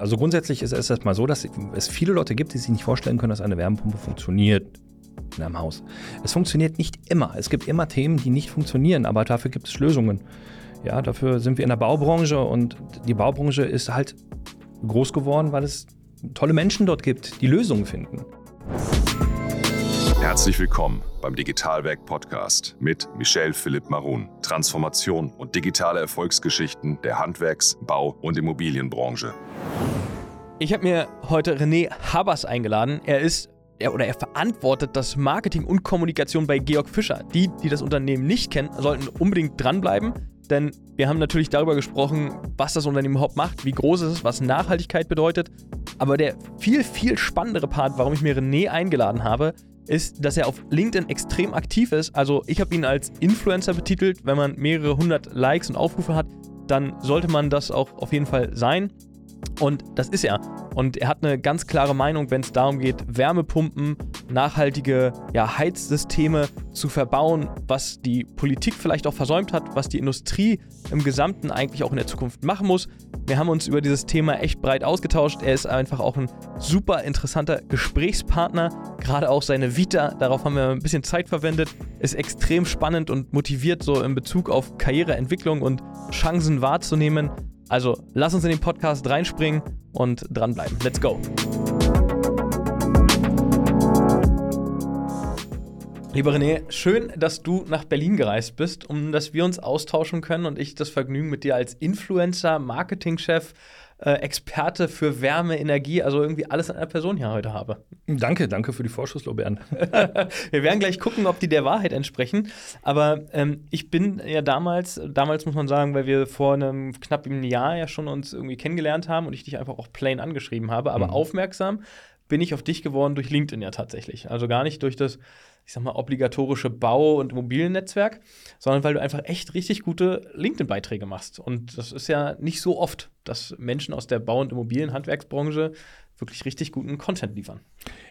Also grundsätzlich ist es erstmal so, dass es viele Leute gibt, die sich nicht vorstellen können, dass eine Wärmepumpe funktioniert in einem Haus. Es funktioniert nicht immer. Es gibt immer Themen, die nicht funktionieren, aber dafür gibt es Lösungen. Ja, dafür sind wir in der Baubranche und die Baubranche ist halt groß geworden, weil es tolle Menschen dort gibt, die Lösungen finden. Herzlich willkommen beim Digitalwerk Podcast mit Michel Philipp Marun. Transformation und digitale Erfolgsgeschichten der Handwerks-, Bau- und Immobilienbranche. Ich habe mir heute René Habers eingeladen. Er ist er, oder er verantwortet das Marketing und Kommunikation bei Georg Fischer. Die, die das Unternehmen nicht kennen, sollten unbedingt dranbleiben, denn wir haben natürlich darüber gesprochen, was das Unternehmen überhaupt macht, wie groß es ist, was Nachhaltigkeit bedeutet. Aber der viel, viel spannendere Part, warum ich mir René eingeladen habe, ist, dass er auf LinkedIn extrem aktiv ist. Also ich habe ihn als Influencer betitelt. Wenn man mehrere hundert Likes und Aufrufe hat, dann sollte man das auch auf jeden Fall sein. Und das ist er. Und er hat eine ganz klare Meinung, wenn es darum geht, Wärmepumpen, nachhaltige ja, Heizsysteme zu verbauen, was die Politik vielleicht auch versäumt hat, was die Industrie im Gesamten eigentlich auch in der Zukunft machen muss. Wir haben uns über dieses Thema echt breit ausgetauscht. Er ist einfach auch ein super interessanter Gesprächspartner. Gerade auch seine Vita, darauf haben wir ein bisschen Zeit verwendet, ist extrem spannend und motiviert so in Bezug auf Karriereentwicklung und Chancen wahrzunehmen. Also lass uns in den Podcast reinspringen und dranbleiben. Let's go. Lieber René, schön, dass du nach Berlin gereist bist, um dass wir uns austauschen können und ich das Vergnügen mit dir als Influencer, Marketingchef, äh, Experte für Wärme, Energie, also irgendwie alles an einer Person hier heute habe. Danke, danke für die Vorschusslorbeeren. Wir werden gleich gucken, ob die der Wahrheit entsprechen. Aber ähm, ich bin ja damals, damals muss man sagen, weil wir vor einem knapp einem Jahr ja schon uns irgendwie kennengelernt haben und ich dich einfach auch plain angeschrieben habe, aber mhm. aufmerksam bin ich auf dich geworden durch LinkedIn ja tatsächlich. Also gar nicht durch das ich sag mal, obligatorische Bau- und Immobiliennetzwerk, sondern weil du einfach echt richtig gute LinkedIn-Beiträge machst. Und das ist ja nicht so oft, dass Menschen aus der Bau- und Immobilienhandwerksbranche wirklich richtig guten Content liefern.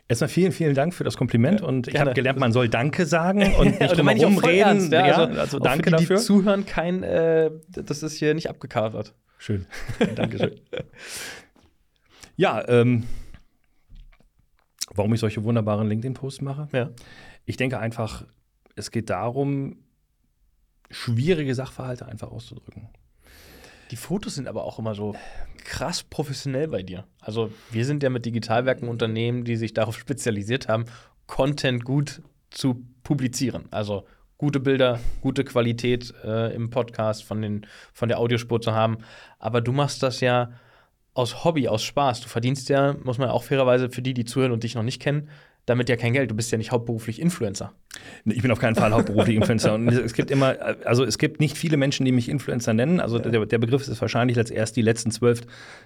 Erstmal vielen, vielen Dank für das Kompliment und ich habe gelernt, man soll Danke sagen und nicht drum herum reden. Ja, also, ja, also danke für die, dafür. Die zuhören, kein, äh, das ist hier nicht abgekadert. Schön. Dankeschön. ja, ähm, warum ich solche wunderbaren LinkedIn-Posts mache? Ja. Ich denke einfach, es geht darum, schwierige Sachverhalte einfach auszudrücken. Die Fotos sind aber auch immer so krass professionell bei dir. Also wir sind ja mit Digitalwerken Unternehmen, die sich darauf spezialisiert haben, Content gut zu publizieren. Also gute Bilder, gute Qualität äh, im Podcast von, den, von der Audiospur zu haben. Aber du machst das ja aus Hobby, aus Spaß. Du verdienst ja, muss man auch fairerweise für die, die zuhören und dich noch nicht kennen, damit ja kein Geld. Du bist ja nicht hauptberuflich Influencer. Ich bin auf keinen Fall hauptberuflich Influencer. Und es gibt immer, also es gibt nicht viele Menschen, die mich Influencer nennen. Also der, der Begriff ist wahrscheinlich als erst die letzten zwölf,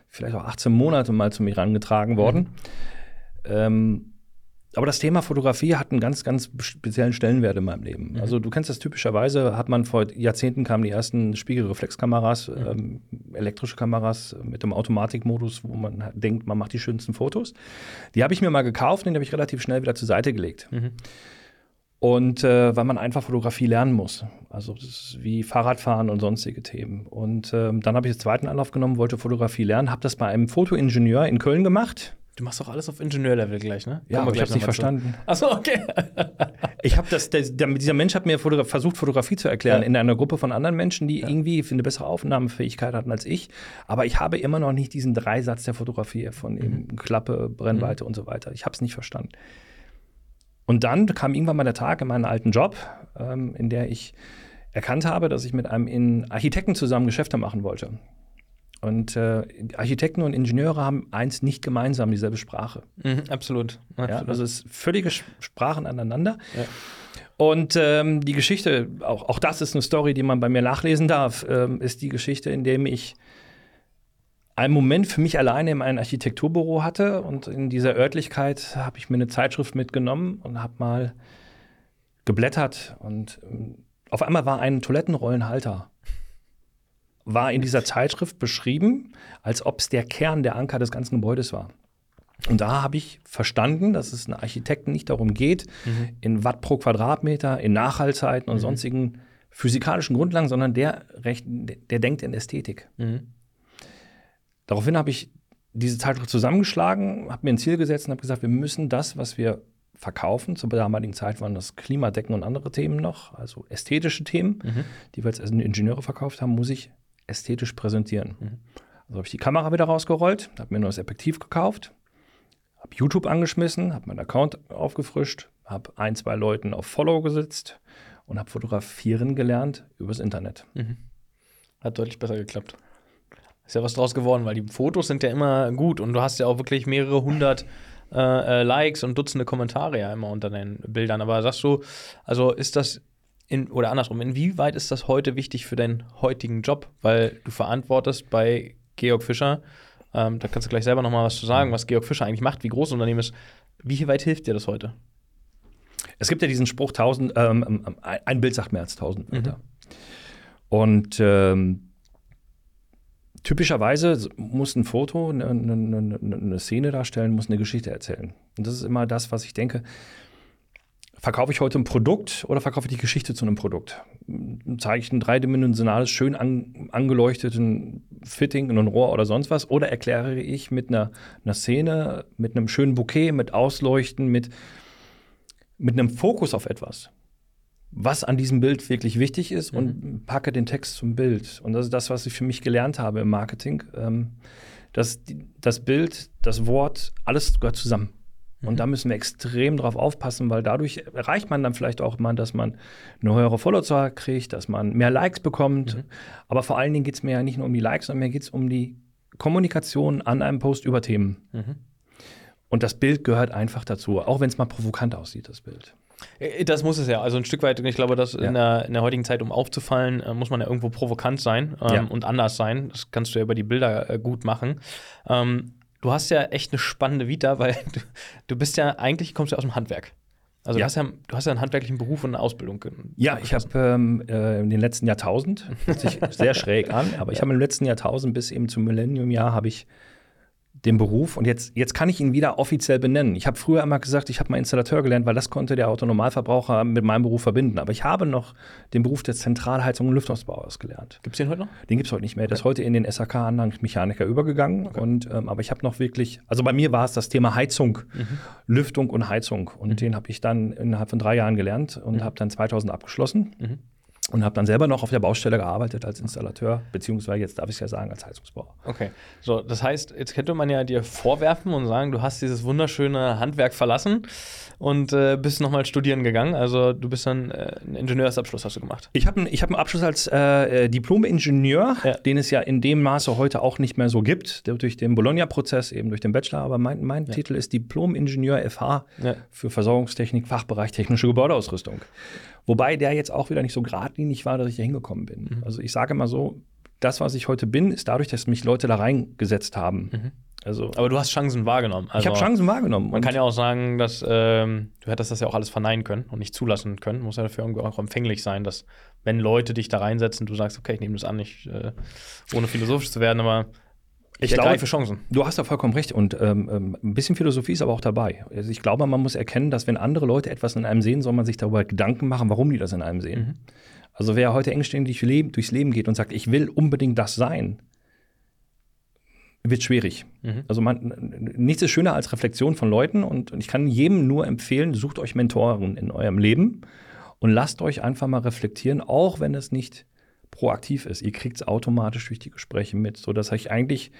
vielleicht auch 18 Monate mal zu mir herangetragen worden. Mhm. Ähm, aber das Thema Fotografie hat einen ganz, ganz speziellen Stellenwert in meinem Leben. Mhm. Also du kennst das typischerweise, hat man vor Jahrzehnten kamen die ersten Spiegelreflexkameras, mhm. ähm, elektrische Kameras mit dem Automatikmodus, wo man denkt, man macht die schönsten Fotos. Die habe ich mir mal gekauft und die habe ich relativ schnell wieder zur Seite gelegt. Mhm. Und äh, weil man einfach Fotografie lernen muss. Also das ist wie Fahrradfahren und sonstige Themen. Und ähm, dann habe ich den zweiten Anlauf genommen, wollte Fotografie lernen, habe das bei einem Fotoingenieur in Köln gemacht Du machst doch alles auf Ingenieurlevel gleich, ne? Ja, aber ich hab's nicht verstanden. Achso, okay. ich habe das, der, dieser Mensch hat mir Fotogra versucht, Fotografie zu erklären ja. in einer Gruppe von anderen Menschen, die ja. irgendwie eine bessere Aufnahmefähigkeit hatten als ich. Aber ich habe immer noch nicht diesen Dreisatz der Fotografie von mhm. Klappe, Brennweite mhm. und so weiter. Ich habe es nicht verstanden. Und dann kam irgendwann mal der Tag in meinen alten Job, ähm, in der ich erkannt habe, dass ich mit einem Architekten zusammen Geschäfte machen wollte. Und äh, Architekten und Ingenieure haben eins nicht gemeinsam, dieselbe Sprache. Mhm, absolut. absolut. Ja, also es ist völlige Sprachen aneinander. Ja. Und ähm, die Geschichte, auch, auch das ist eine Story, die man bei mir nachlesen darf, ähm, ist die Geschichte, in dem ich einen Moment für mich alleine in einem Architekturbüro hatte und in dieser Örtlichkeit habe ich mir eine Zeitschrift mitgenommen und habe mal geblättert und ähm, auf einmal war ein Toilettenrollenhalter war in dieser Zeitschrift beschrieben, als ob es der Kern, der Anker des ganzen Gebäudes war. Und da habe ich verstanden, dass es einem Architekten nicht darum geht, mhm. in Watt pro Quadratmeter, in Nachhaltzeiten und mhm. sonstigen physikalischen Grundlagen, sondern der, der denkt in Ästhetik. Mhm. Daraufhin habe ich diese Zeit zusammengeschlagen, habe mir ein Ziel gesetzt und habe gesagt, wir müssen das, was wir verkaufen, zur damaligen Zeit waren das Klimadecken und andere Themen noch, also ästhetische Themen, mhm. die wir als Ingenieure verkauft haben, muss ich ästhetisch präsentieren. Mhm. Also habe ich die Kamera wieder rausgerollt, habe mir ein neues Objektiv gekauft, habe YouTube angeschmissen, habe meinen Account aufgefrischt, habe ein, zwei Leuten auf Follow gesetzt und habe fotografieren gelernt übers Internet. Mhm. Hat deutlich besser geklappt. Ist ja was draus geworden, weil die Fotos sind ja immer gut und du hast ja auch wirklich mehrere hundert äh, äh, Likes und Dutzende Kommentare ja immer unter den Bildern. Aber sagst du, also ist das in, oder andersrum, inwieweit ist das heute wichtig für deinen heutigen Job? Weil du verantwortest bei Georg Fischer, ähm, da kannst du gleich selber noch mal was zu sagen, was Georg Fischer eigentlich macht, wie groß das Unternehmen ist. Wie weit hilft dir das heute? Es gibt ja diesen Spruch, tausend, ähm, ähm ein Bild sagt mehr als tausend Wörter. Mhm. Und ähm, typischerweise muss ein Foto eine, eine, eine, Szene darstellen, muss eine Geschichte erzählen. Und das ist immer das, was ich denke. Verkaufe ich heute ein Produkt oder verkaufe ich die Geschichte zu einem Produkt? Zeige ich ein dreidimensionales, schön an, angeleuchteten Fitting in ein Rohr oder sonst was? Oder erkläre ich mit einer, einer Szene, mit einem schönen Bouquet, mit Ausleuchten, mit, mit einem Fokus auf etwas? was an diesem Bild wirklich wichtig ist mhm. und packe den Text zum Bild. Und das ist das, was ich für mich gelernt habe im Marketing. Ähm, dass das Bild, das Wort, alles gehört zusammen. Mhm. Und da müssen wir extrem drauf aufpassen, weil dadurch erreicht man dann vielleicht auch mal, dass man eine höhere Followerzahl kriegt, dass man mehr Likes bekommt. Mhm. Aber vor allen Dingen geht es mir ja nicht nur um die Likes, sondern mir geht es um die Kommunikation an einem Post über Themen. Mhm. Und das Bild gehört einfach dazu, auch wenn es mal provokant aussieht, das Bild. Äh, das muss es ja. Also ein Stück weit, ich glaube, dass ja. in, der, in, der, heutigen Zeit, um aufzufallen, äh, muss man ja irgendwo provokant sein ähm, ja. und anders sein. Das kannst du ja über die Bilder äh, gut machen. Ähm, du hast ja echt eine spannende Vita, weil du, du bist ja eigentlich, kommst ja aus dem Handwerk. Also ja. Du, hast ja, du hast ja einen handwerklichen Beruf und eine Ausbildung. Ja, ich habe ähm, äh, in den letzten Jahrtausend, hört sich sehr schräg an, aber ich habe im letzten Jahrtausend bis eben zum Millennium-Jahr habe ich den Beruf und jetzt, jetzt kann ich ihn wieder offiziell benennen. Ich habe früher immer gesagt, ich habe mal Installateur gelernt, weil das konnte der Autonormalverbraucher mit meinem Beruf verbinden. Aber ich habe noch den Beruf des Zentralheizung und Lüftungsbauers gelernt. Gibt es den heute noch? Den gibt es heute nicht mehr. Der ist heute in den SAK-Anlagenmechaniker übergegangen. Okay. Und, ähm, aber ich habe noch wirklich, also bei mir war es das Thema Heizung, mhm. Lüftung und Heizung. Und mhm. den habe ich dann innerhalb von drei Jahren gelernt und mhm. habe dann 2000 abgeschlossen. Und habe dann selber noch auf der Baustelle gearbeitet als Installateur, beziehungsweise jetzt darf ich es ja sagen, als Heizungsbauer. Okay, so, das heißt, jetzt könnte man ja dir vorwerfen und sagen, du hast dieses wunderschöne Handwerk verlassen und äh, bist nochmal studieren gegangen. Also du bist dann äh, einen Ingenieursabschluss hast du gemacht. Ich habe ich hab einen Abschluss als äh, äh, Diplom-Ingenieur, ja. den es ja in dem Maße heute auch nicht mehr so gibt, durch den Bologna-Prozess, eben durch den Bachelor. Aber mein, mein ja. Titel ist Diplom-Ingenieur FH ja. für Versorgungstechnik, Fachbereich technische Gebäudeausrüstung. Wobei der jetzt auch wieder nicht so geradlinig war, dass ich da hingekommen bin. Mhm. Also ich sage mal so, das, was ich heute bin, ist dadurch, dass mich Leute da reingesetzt haben. Mhm. Also, Aber du hast Chancen wahrgenommen. Also, ich habe Chancen wahrgenommen. Man kann ja auch sagen, dass ähm, du hättest das ja auch alles verneinen können und nicht zulassen können. Muss ja dafür auch empfänglich sein, dass wenn Leute dich da reinsetzen, du sagst, okay, ich nehme das an, nicht äh, ohne philosophisch zu werden, aber ich, ich glaube, für Chancen. Du hast da vollkommen recht. Und ähm, ähm, ein bisschen Philosophie ist aber auch dabei. Also ich glaube, man muss erkennen, dass wenn andere Leute etwas in einem sehen, soll man sich darüber Gedanken machen, warum die das in einem sehen. Mhm. Also wer heute engständig durchs Leben geht und sagt, ich will unbedingt das sein, wird schwierig. Mhm. Also man, nichts ist schöner als Reflexion von Leuten und ich kann jedem nur empfehlen, sucht euch Mentoren in eurem Leben und lasst euch einfach mal reflektieren, auch wenn es nicht proaktiv ist. Ihr kriegt es automatisch durch die Gespräche mit, sodass ich eigentlich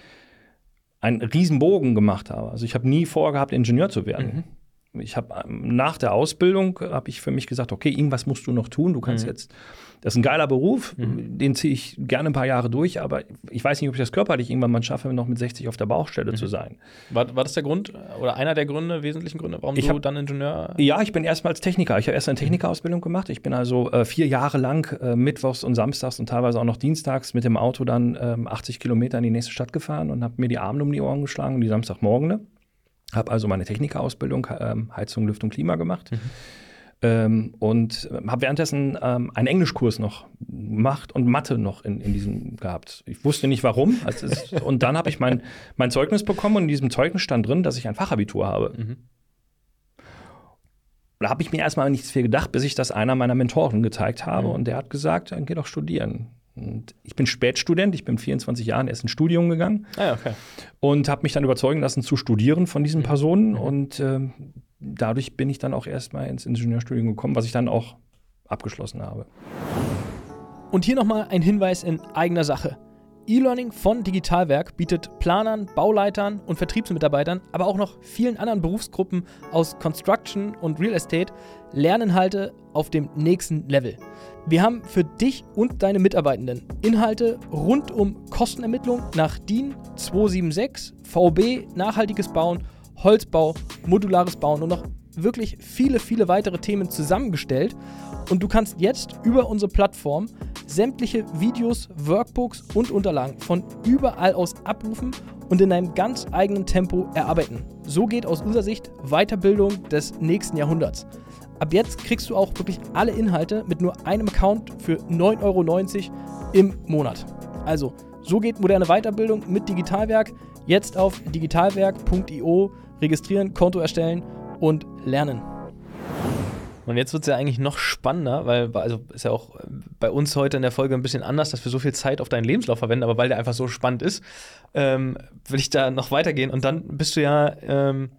einen Riesenbogen gemacht habe. Also ich habe nie vorgehabt, Ingenieur zu werden. Mhm. Ich habe ähm, nach der Ausbildung habe ich für mich gesagt, okay, irgendwas musst du noch tun. Du kannst mhm. jetzt das ist ein geiler Beruf, mhm. den ziehe ich gerne ein paar Jahre durch, aber ich weiß nicht, ob ich das körperlich irgendwann mal schaffe, noch mit 60 auf der Baustelle mhm. zu sein. War, war das der Grund oder einer der Gründe, wesentlichen Gründe, warum ich du hab, dann Ingenieur? Ja, ich bin erstmal als Techniker. Ich habe erst eine mhm. Technikerausbildung gemacht. Ich bin also äh, vier Jahre lang äh, mittwochs und samstags und teilweise auch noch dienstags mit dem Auto dann ähm, 80 Kilometer in die nächste Stadt gefahren und habe mir die Arme um die Ohren geschlagen, die Samstagmorgen. Habe also meine Technikerausbildung, äh, Heizung, Lüftung, Klima gemacht. Mhm ähm, und ähm, habe währenddessen ähm, einen Englischkurs noch gemacht und Mathe noch in, in diesem gehabt. Ich wusste nicht warum. Also es, und dann habe ich mein, mein Zeugnis bekommen und in diesem Zeugnis stand drin, dass ich ein Fachabitur habe. Mhm. Da habe ich mir erstmal nichts viel gedacht, bis ich das einer meiner Mentoren gezeigt habe. Mhm. Und der hat gesagt, dann geh doch studieren. Und ich bin Spätstudent, ich bin 24 Jahren erst ins Studium gegangen Ah, okay. und habe mich dann überzeugen lassen zu studieren von diesen Mhm. Personen. Und ähm, dadurch bin ich dann auch erstmal ins Ingenieurstudium gekommen, was ich dann auch abgeschlossen habe. Und hier nochmal ein Hinweis in eigener Sache. E-Learning von Digitalwerk bietet Planern, Bauleitern und Vertriebsmitarbeitern, aber auch noch vielen anderen Berufsgruppen aus Construction und Real Estate Lerninhalte auf dem nächsten Level. Wir haben für dich und deine Mitarbeitenden Inhalte rund um Kostenermittlung nach DIN 276, VB, nachhaltiges Bauen, Holzbau, modulares Bauen und noch wirklich viele, viele weitere Themen zusammengestellt. Und du kannst jetzt über unsere Plattform sämtliche Videos, Workbooks und Unterlagen von überall aus abrufen und in deinem ganz eigenen Tempo erarbeiten. So geht aus unserer Sicht Weiterbildung des nächsten Jahrhunderts. Ab jetzt kriegst du auch wirklich alle Inhalte mit nur einem Account für 9,90 Euro im Monat. Also, so geht moderne Weiterbildung mit Digitalwerk. Jetzt auf digitalwerk.io registrieren, Konto erstellen und lernen. Und jetzt wird es ja eigentlich noch spannender, weil also ist ja auch äh, bei uns heute in der Folge ein bisschen anders, dass wir so viel Zeit auf deinen Lebenslauf verwenden, aber weil der einfach so spannend ist, ähm, will ich da noch weitergehen. Und dann bist du ja ähm,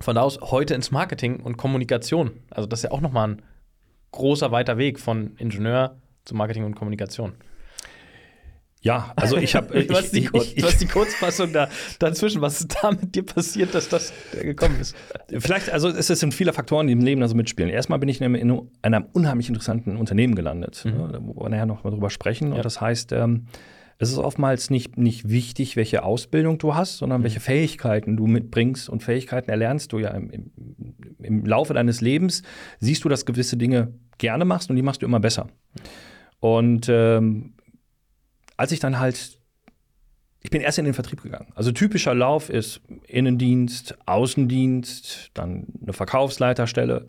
von da aus heute ins Marketing und Kommunikation. Also das ist ja auch nochmal ein großer, weiter Weg von Ingenieur zu Marketing und Kommunikation. Ja, also ich habe. Du hast die, du hast die Kurzfassung da, dazwischen. Was ist da mit dir passiert, dass das gekommen ist? Vielleicht, also es sind viele Faktoren, die im Leben da so mitspielen. Erstmal bin ich in einem, in einem unheimlich interessanten Unternehmen gelandet, Mhm. ne, da wo wir nachher noch mal drüber sprechen. Ja. Und das heißt, ähm, es ist oftmals nicht, nicht wichtig, welche Ausbildung du hast, sondern Mhm. welche Fähigkeiten du mitbringst. Und Fähigkeiten erlernst du ja im, im, im Laufe deines Lebens. Siehst du, dass gewisse Dinge gerne machst und die machst du immer besser. Und ähm, als ich dann halt, ich bin erst in den Vertrieb gegangen. Also typischer Lauf ist Innendienst, Außendienst, dann eine Verkaufsleiterstelle,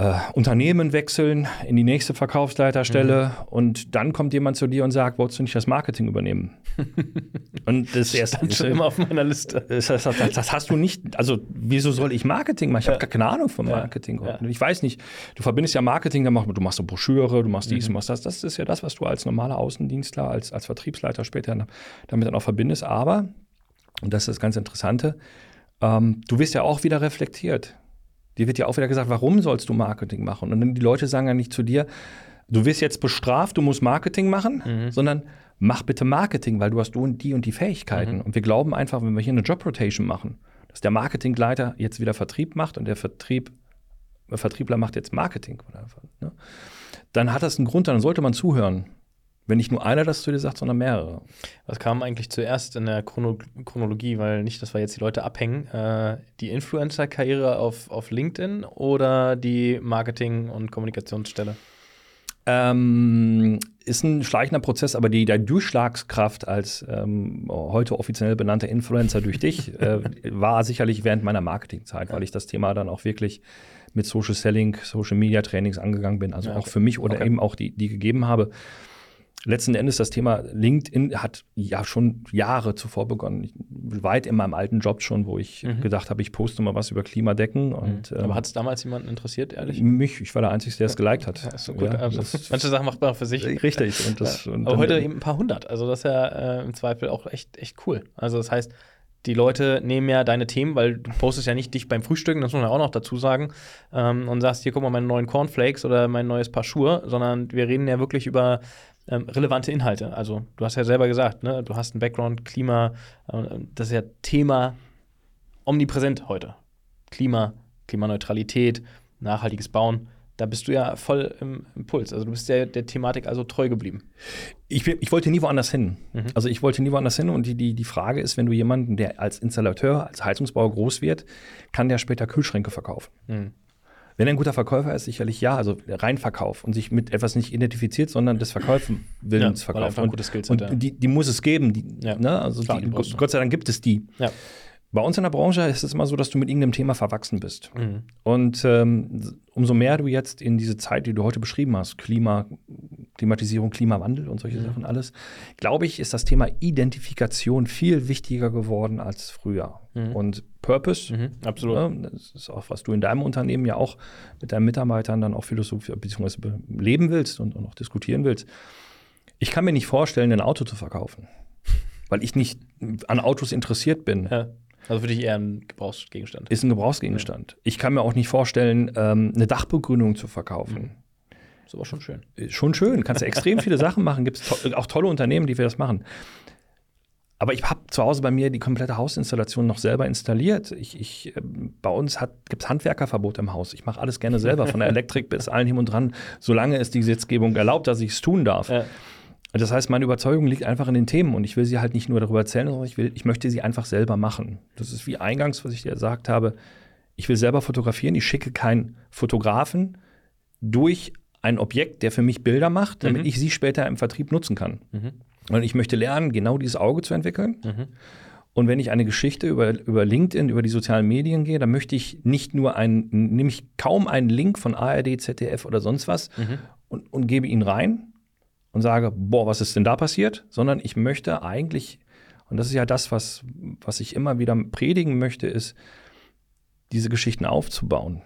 äh, Unternehmen wechseln in die nächste Verkaufsleiterstelle und dann kommt jemand zu dir und sagt, wolltest du nicht das Marketing übernehmen? und das erste Stand schon immer auf meiner Liste. das, das, das, das hast du nicht, also wieso soll ich Marketing machen? Ich habe Ja. gar keine Ahnung von. Marketing. Ja. Ich weiß nicht, du verbindest ja Marketing, dann machst du machst so Broschüre, du machst dies, Mhm. du machst das. Das ist ja das, was du als normaler Außendienstler, als, als Vertriebsleiter später damit dann auch verbindest. Aber, und das ist das ganz Interessante, ähm, du wirst ja auch wieder reflektiert. Dir wird ja auch wieder gesagt, warum sollst du Marketing machen? Und dann die Leute sagen ja nicht zu dir, du wirst jetzt bestraft, du musst Marketing machen, Mhm. sondern mach bitte Marketing, weil du hast du und die und die Fähigkeiten. Mhm. Und wir glauben einfach, wenn wir hier eine Job Rotation machen, dass der Marketingleiter jetzt wieder Vertrieb macht und der Vertrieb, der Vertriebler macht jetzt Marketing. Oder, ne? Dann hat das einen Grund, dann sollte man zuhören. Wenn nicht nur einer das zu dir sagt, sondern mehrere. Was kam eigentlich zuerst in der Chrono Chronologie? Weil nicht, dass wir jetzt die Leute abhängen. Äh, die Influencer-Karriere auf, auf LinkedIn oder die Marketing- und Kommunikationsstelle? Ähm, ist ein schleichender Prozess, aber die, der Durchschlagskraft als ähm, heute offiziell benannter Influencer durch dich äh, war sicherlich während meiner Marketingzeit, weil ich das Thema dann auch wirklich mit Social Selling, Social Media Trainings angegangen bin, also Ja, auch okay. für mich oder Okay. eben auch die, die gegeben habe. Letzten Endes das Thema LinkedIn hat ja schon Jahre zuvor begonnen. Ich, weit in meinem alten Job schon, wo ich Mhm. gedacht habe, ich poste mal was über Klimadecken. Und, Aber ähm, hat es damals jemanden interessiert, ehrlich? mich, ich war der Einzige, der es geliked hat. Ja, so gut. Ja, also, manche Sachen macht man auch für sich. Richtig. Und das, und Aber heute eben ein paar hundert. Also das ist ja äh, im Zweifel auch echt, echt cool. Also das heißt, die Leute nehmen ja deine Themen, weil du postest ja nicht dich beim Frühstücken, das muss man auch noch dazu sagen, ähm, und sagst, hier guck mal meine neuen Cornflakes oder mein neues Paar Schuhe, sondern wir reden ja wirklich über ähm, relevante Inhalte. Also du hast ja selber gesagt, ne, du hast einen Background, Klima, äh, das ist ja Thema omnipräsent heute. Klima, Klimaneutralität, nachhaltiges Bauen. Da bist du ja voll im Impuls. Also du bist der, der Thematik also treu geblieben. Ich, ich wollte nie woanders hin. Mhm. Also ich wollte nie woanders hin. Und die, die, die Frage ist, wenn du jemanden, der als Installateur, als Heizungsbauer groß wird, kann der später Kühlschränke verkaufen. Mhm. Wenn er ein guter Verkäufer ist, sicherlich ja, also Reinverkauf und sich mit etwas nicht identifiziert, sondern des Verkaufen Ja, Willens einfach verkaufen. ein Und, gutes Skillset und hat, ja. die, die muss es geben. Die, Ja. ne? also Klar, die, du. Gott sei Dank gibt es die. Ja. Bei uns in der Branche ist es immer so, dass du mit irgendeinem Thema verwachsen bist. Mhm. Und Und ähm, umso mehr du jetzt in diese Zeit, die du heute beschrieben hast, Klima, Klimatisierung, Klimawandel und solche mhm. Sachen alles, glaube ich, ist das Thema Identifikation viel wichtiger geworden als früher. Mhm. Und Purpose, mhm, absolut. Ne, das ist auch, was du in deinem Unternehmen ja auch mit deinen Mitarbeitern dann auch philosophisch bzw. leben willst und, und auch diskutieren willst. Ich kann mir nicht vorstellen, ein Auto zu verkaufen, weil ich nicht an Autos interessiert bin. Ja. Also für dich eher ein Gebrauchsgegenstand. Ist ein Gebrauchsgegenstand. Ja. Ich kann mir auch nicht vorstellen, ähm, eine Dachbegrünung zu verkaufen. Mhm. Ist aber schon schön. Schon schön. Kannst du extrem viele Sachen machen. Gibt es to auch tolle Unternehmen, die wir das machen. Aber ich habe zu Hause bei mir die komplette Hausinstallation noch selber installiert. Ich, ich, äh, bei uns gibt es Handwerkerverbot im Haus. Ich mache alles gerne selber, von der Elektrik bis allen hin und dran, solange es die Gesetzgebung erlaubt, dass ich es tun darf. Ja. Das heißt, meine Überzeugung liegt einfach in den Themen und ich will sie halt nicht nur darüber erzählen, sondern ich, will, ich möchte sie einfach selber machen. Das ist wie eingangs, was ich dir gesagt habe. Ich will selber fotografieren. Ich schicke keinen Fotografen durch ein Objekt, der für mich Bilder macht, damit mhm. ich sie später im Vertrieb nutzen kann. Mhm. Und ich möchte lernen, genau dieses Auge zu entwickeln. Mhm. Und wenn ich eine Geschichte über, über LinkedIn, über die sozialen Medien gehe, dann möchte ich nicht nur einen, nämlich kaum einen Link von ARD, ZDF oder sonst was mhm. und, und gebe ihn rein und sage, boah, was ist denn da passiert? Sondern ich möchte eigentlich, und das ist ja das, was, was ich immer wieder predigen möchte, ist, diese Geschichten aufzubauen,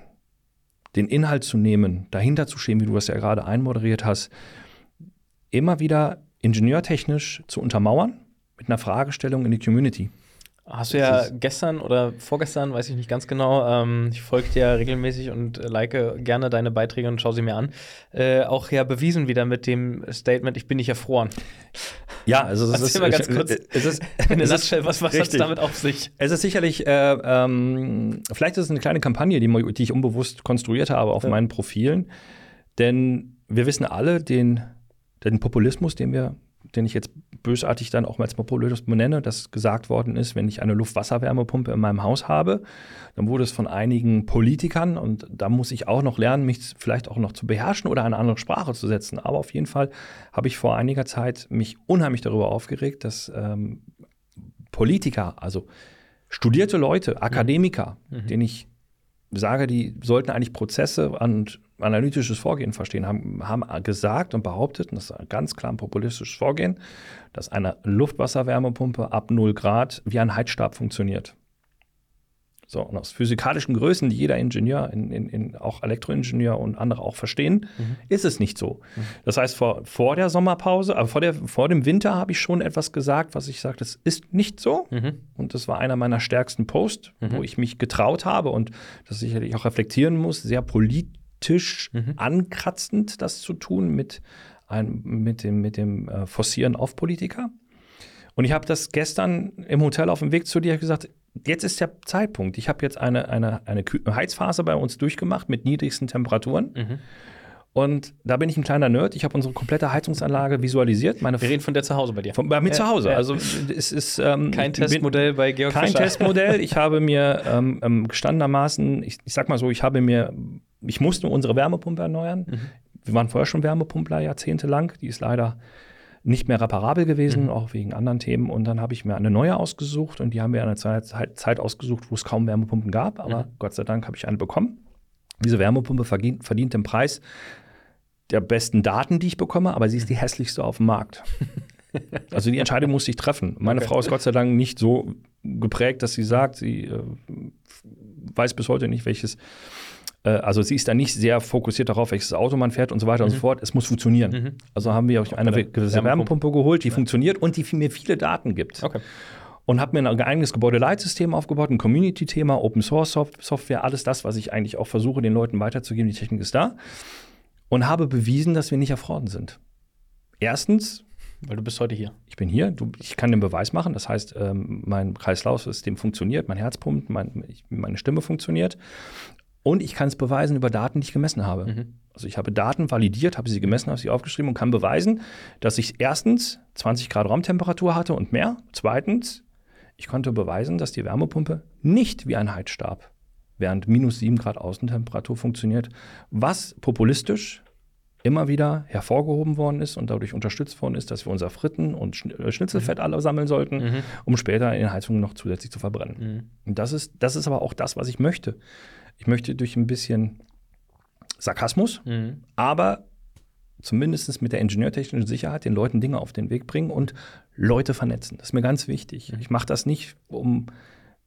den Inhalt zu nehmen, dahinter zu stehen, wie du das ja gerade einmoderiert hast, immer wieder ingenieurtechnisch zu untermauern mit einer Fragestellung in die Community. Hast du ja gestern oder vorgestern, weiß ich nicht ganz genau, ähm, ich folge dir ja regelmäßig und äh, like gerne deine Beiträge und schaue sie mir an, äh, auch ja bewiesen wieder mit dem Statement, ich bin nicht erfroren. Ja, also es ist, mal ganz kurz es ist, in der Nutshell, was, was hat es damit auf sich? Es ist sicherlich, äh, ähm, vielleicht ist es eine kleine Kampagne, die, die ich unbewusst konstruiert habe auf ja. meinen Profilen, denn wir wissen alle den, den Populismus, den wir den ich jetzt bösartig dann auch als Populismus benenne, dass gesagt worden ist, wenn ich eine Luftwasserwärmepumpe in meinem Haus habe, dann wurde es von einigen Politikern, und da muss ich auch noch lernen, mich vielleicht auch noch zu beherrschen oder eine andere Sprache zu setzen. Aber auf jeden Fall habe ich vor einiger Zeit mich unheimlich darüber aufgeregt, dass ähm, Politiker, also studierte Leute, Akademiker, mhm. denen ich sage, die sollten eigentlich Prozesse und analytisches Vorgehen verstehen, haben, haben gesagt und behauptet, und das ist ganz klar ein populistisches Vorgehen, dass eine Luftwasserwärmepumpe ab 0 Grad wie ein Heizstab funktioniert. So, und aus physikalischen Größen, die jeder Ingenieur, in, in, in auch Elektroingenieur und andere auch verstehen, mhm. ist es nicht so. Mhm. Das heißt, vor, vor der Sommerpause, aber vor, der, vor dem Winter habe ich schon etwas gesagt, was ich sage, das ist nicht so. Mhm. Und das war einer meiner stärksten Posts, wo mhm. ich mich getraut habe und das sicherlich auch reflektieren muss, sehr politisch Tisch mhm. ankratzend, das zu tun mit, ein, mit dem, mit dem äh, Forcieren auf Politiker. Und ich habe das gestern im Hotel auf dem Weg zu dir gesagt, jetzt ist der Zeitpunkt. Ich habe jetzt eine, eine, eine Heizphase bei uns durchgemacht mit niedrigsten Temperaturen. Mhm. Und da bin ich ein kleiner Nerd. Ich habe unsere komplette Heizungsanlage visualisiert. Meine Wir reden von der zu Hause bei dir. Von, bei mir ja, zu Hause. Ja. Also es ist ähm, kein Testmodell bin, bei Georg Kein Fischer. Testmodell. Ich habe mir ähm, ähm, gestandenermaßen, ich, ich sag mal so, ich habe mir, ich musste unsere Wärmepumpe erneuern. Mhm. Wir waren vorher schon Wärmepumpler jahrzehntelang. Die ist leider nicht mehr reparabel gewesen, mhm. auch wegen anderen Themen. Und dann habe ich mir eine neue ausgesucht und die haben mir eine Zeit, Zeit ausgesucht, wo es kaum Wärmepumpen gab. Aber mhm. Gott sei Dank habe ich eine bekommen. Diese Wärmepumpe verdient, verdient den Preis der besten Daten, die ich bekomme, aber sie ist die hässlichste auf dem Markt. Also die Entscheidung musste ich treffen. Meine okay. Frau ist Gott sei Dank nicht so geprägt, dass sie sagt, sie äh, weiß bis heute nicht, welches, also sie ist da nicht sehr fokussiert darauf, welches Auto man fährt und so weiter mhm. und so mhm. fort. Es muss funktionieren. Mhm. Also haben wir auch eine gewisse Wärmepumpe, geholt, die ja. funktioniert und die mir viele Daten gibt. Okay. Und habe mir ein eigenes Gebäudeleitsystem aufgebaut, ein Community-Thema, Open Source Software, alles das, was ich eigentlich auch versuche, den Leuten weiterzugeben. Die Technik ist da und habe bewiesen, dass wir nicht erfroren sind. Erstens, weil du bist heute hier. Ich bin hier, du, ich kann den Beweis machen. Das heißt, ähm, mein Kreislaufsystem funktioniert, mein Herz pumpt, mein, ich, meine Stimme funktioniert. Und ich kann es beweisen über Daten, die ich gemessen habe. Mhm. Also ich habe Daten validiert, habe sie gemessen, habe sie aufgeschrieben und kann beweisen, dass ich erstens 20 Grad Raumtemperatur hatte und mehr. Zweitens, ich konnte beweisen, dass die Wärmepumpe nicht wie ein Heizstab während minus 7 Grad Außentemperatur funktioniert, was populistisch immer wieder hervorgehoben worden ist und dadurch unterstützt worden ist, dass wir unser Fritten- und äh, Schnitzelfett mhm. alle sammeln sollten, mhm. um später in Heizungen noch zusätzlich zu verbrennen. Mhm. Und das ist, das ist aber auch das, was ich möchte. Ich möchte durch ein bisschen Sarkasmus, mhm. aber zumindest mit der ingenieurtechnischen Sicherheit den Leuten Dinge auf den Weg bringen und Leute vernetzen. Das ist mir ganz wichtig. Ich mache das nicht, um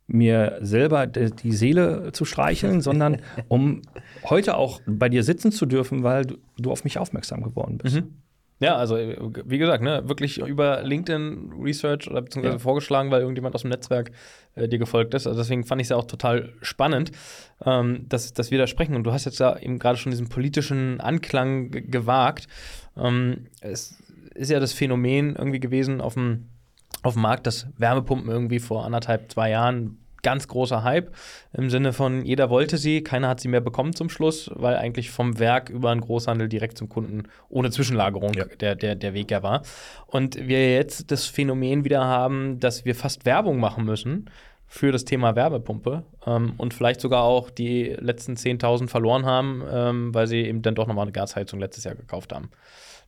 mir selber die Seele zu streicheln, sondern um heute auch bei dir sitzen zu dürfen, weil du, du auf mich aufmerksam geworden bist. Mhm. Ja, also wie gesagt, ne, wirklich über LinkedIn Research oder beziehungsweise ja. vorgeschlagen, weil irgendjemand aus dem Netzwerk äh, dir gefolgt ist. Also deswegen fand ich es ja auch total spannend, ähm, dass, dass wir da sprechen. Und du hast jetzt ja eben gerade schon diesen politischen Anklang gewagt. Ähm, es ist ja das Phänomen irgendwie gewesen auf dem, auf dem Markt, dass Wärmepumpen irgendwie vor anderthalb, zwei Jahren ganz großer Hype im Sinne von jeder wollte sie, keiner hat sie mehr bekommen zum Schluss, weil eigentlich vom Werk über einen Großhandel direkt zum Kunden ohne Zwischenlagerung ja. der, der, der Weg ja war. Und wir jetzt das Phänomen wieder haben, dass wir fast Werbung machen müssen für das Thema Wärmepumpe ähm, und vielleicht sogar auch die letzten 10.000 verloren haben, ähm, weil sie eben dann doch nochmal eine Gasheizung letztes Jahr gekauft haben.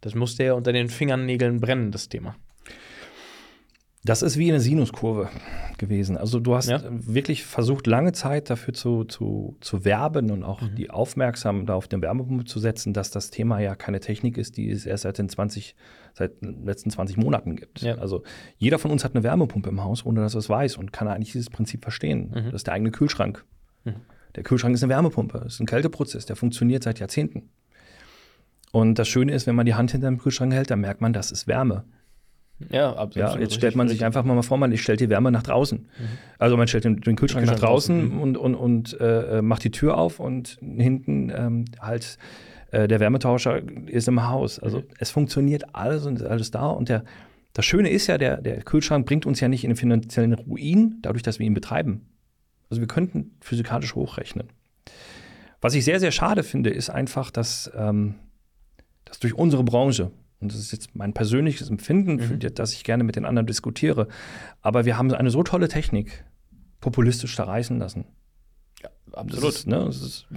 Das musste ja unter den Fingernägeln brennen, das Thema. Das ist wie eine Sinuskurve gewesen. Also du hast ja. wirklich versucht, lange Zeit dafür zu, zu, zu werben und auch mhm. die Aufmerksamkeit auf den Wärmepumpe zu setzen, dass das Thema ja keine Technik ist, die es erst seit den 20, seit den letzten 20 Monaten gibt. Ja. Also jeder von uns hat eine Wärmepumpe im Haus, ohne dass er es weiß und kann eigentlich dieses Prinzip verstehen. Mhm. Das ist der eigene Kühlschrank. Mhm. Der Kühlschrank ist eine Wärmepumpe, das ist ein Kälteprozess, der funktioniert seit Jahrzehnten. Und das Schöne ist, wenn man die Hand hinter dem Kühlschrank hält, dann merkt man, das ist Wärme. Ja, absolut. Ja, jetzt stellt man sich einfach mal vor, man stellt die Wärme nach draußen. Mhm. Also man stellt den, den Kühlschrank nach draußen mhm. und, und, und äh, macht die Tür auf und hinten ähm, halt äh, der Wärmetauscher ist im Haus. Also mhm. es funktioniert alles und ist alles da. Und der, das Schöne ist ja, der, der Kühlschrank bringt uns ja nicht in den finanziellen Ruin, dadurch, dass wir ihn betreiben. Also wir könnten physikalisch hochrechnen. Was ich sehr, sehr schade finde, ist einfach, dass, ähm, dass durch unsere Branche, und das ist jetzt mein persönliches Empfinden, mhm. das ich gerne mit den anderen diskutiere. Aber wir haben eine so tolle Technik populistisch zerreißen lassen. Ja, absolut. Ist, ne, ist,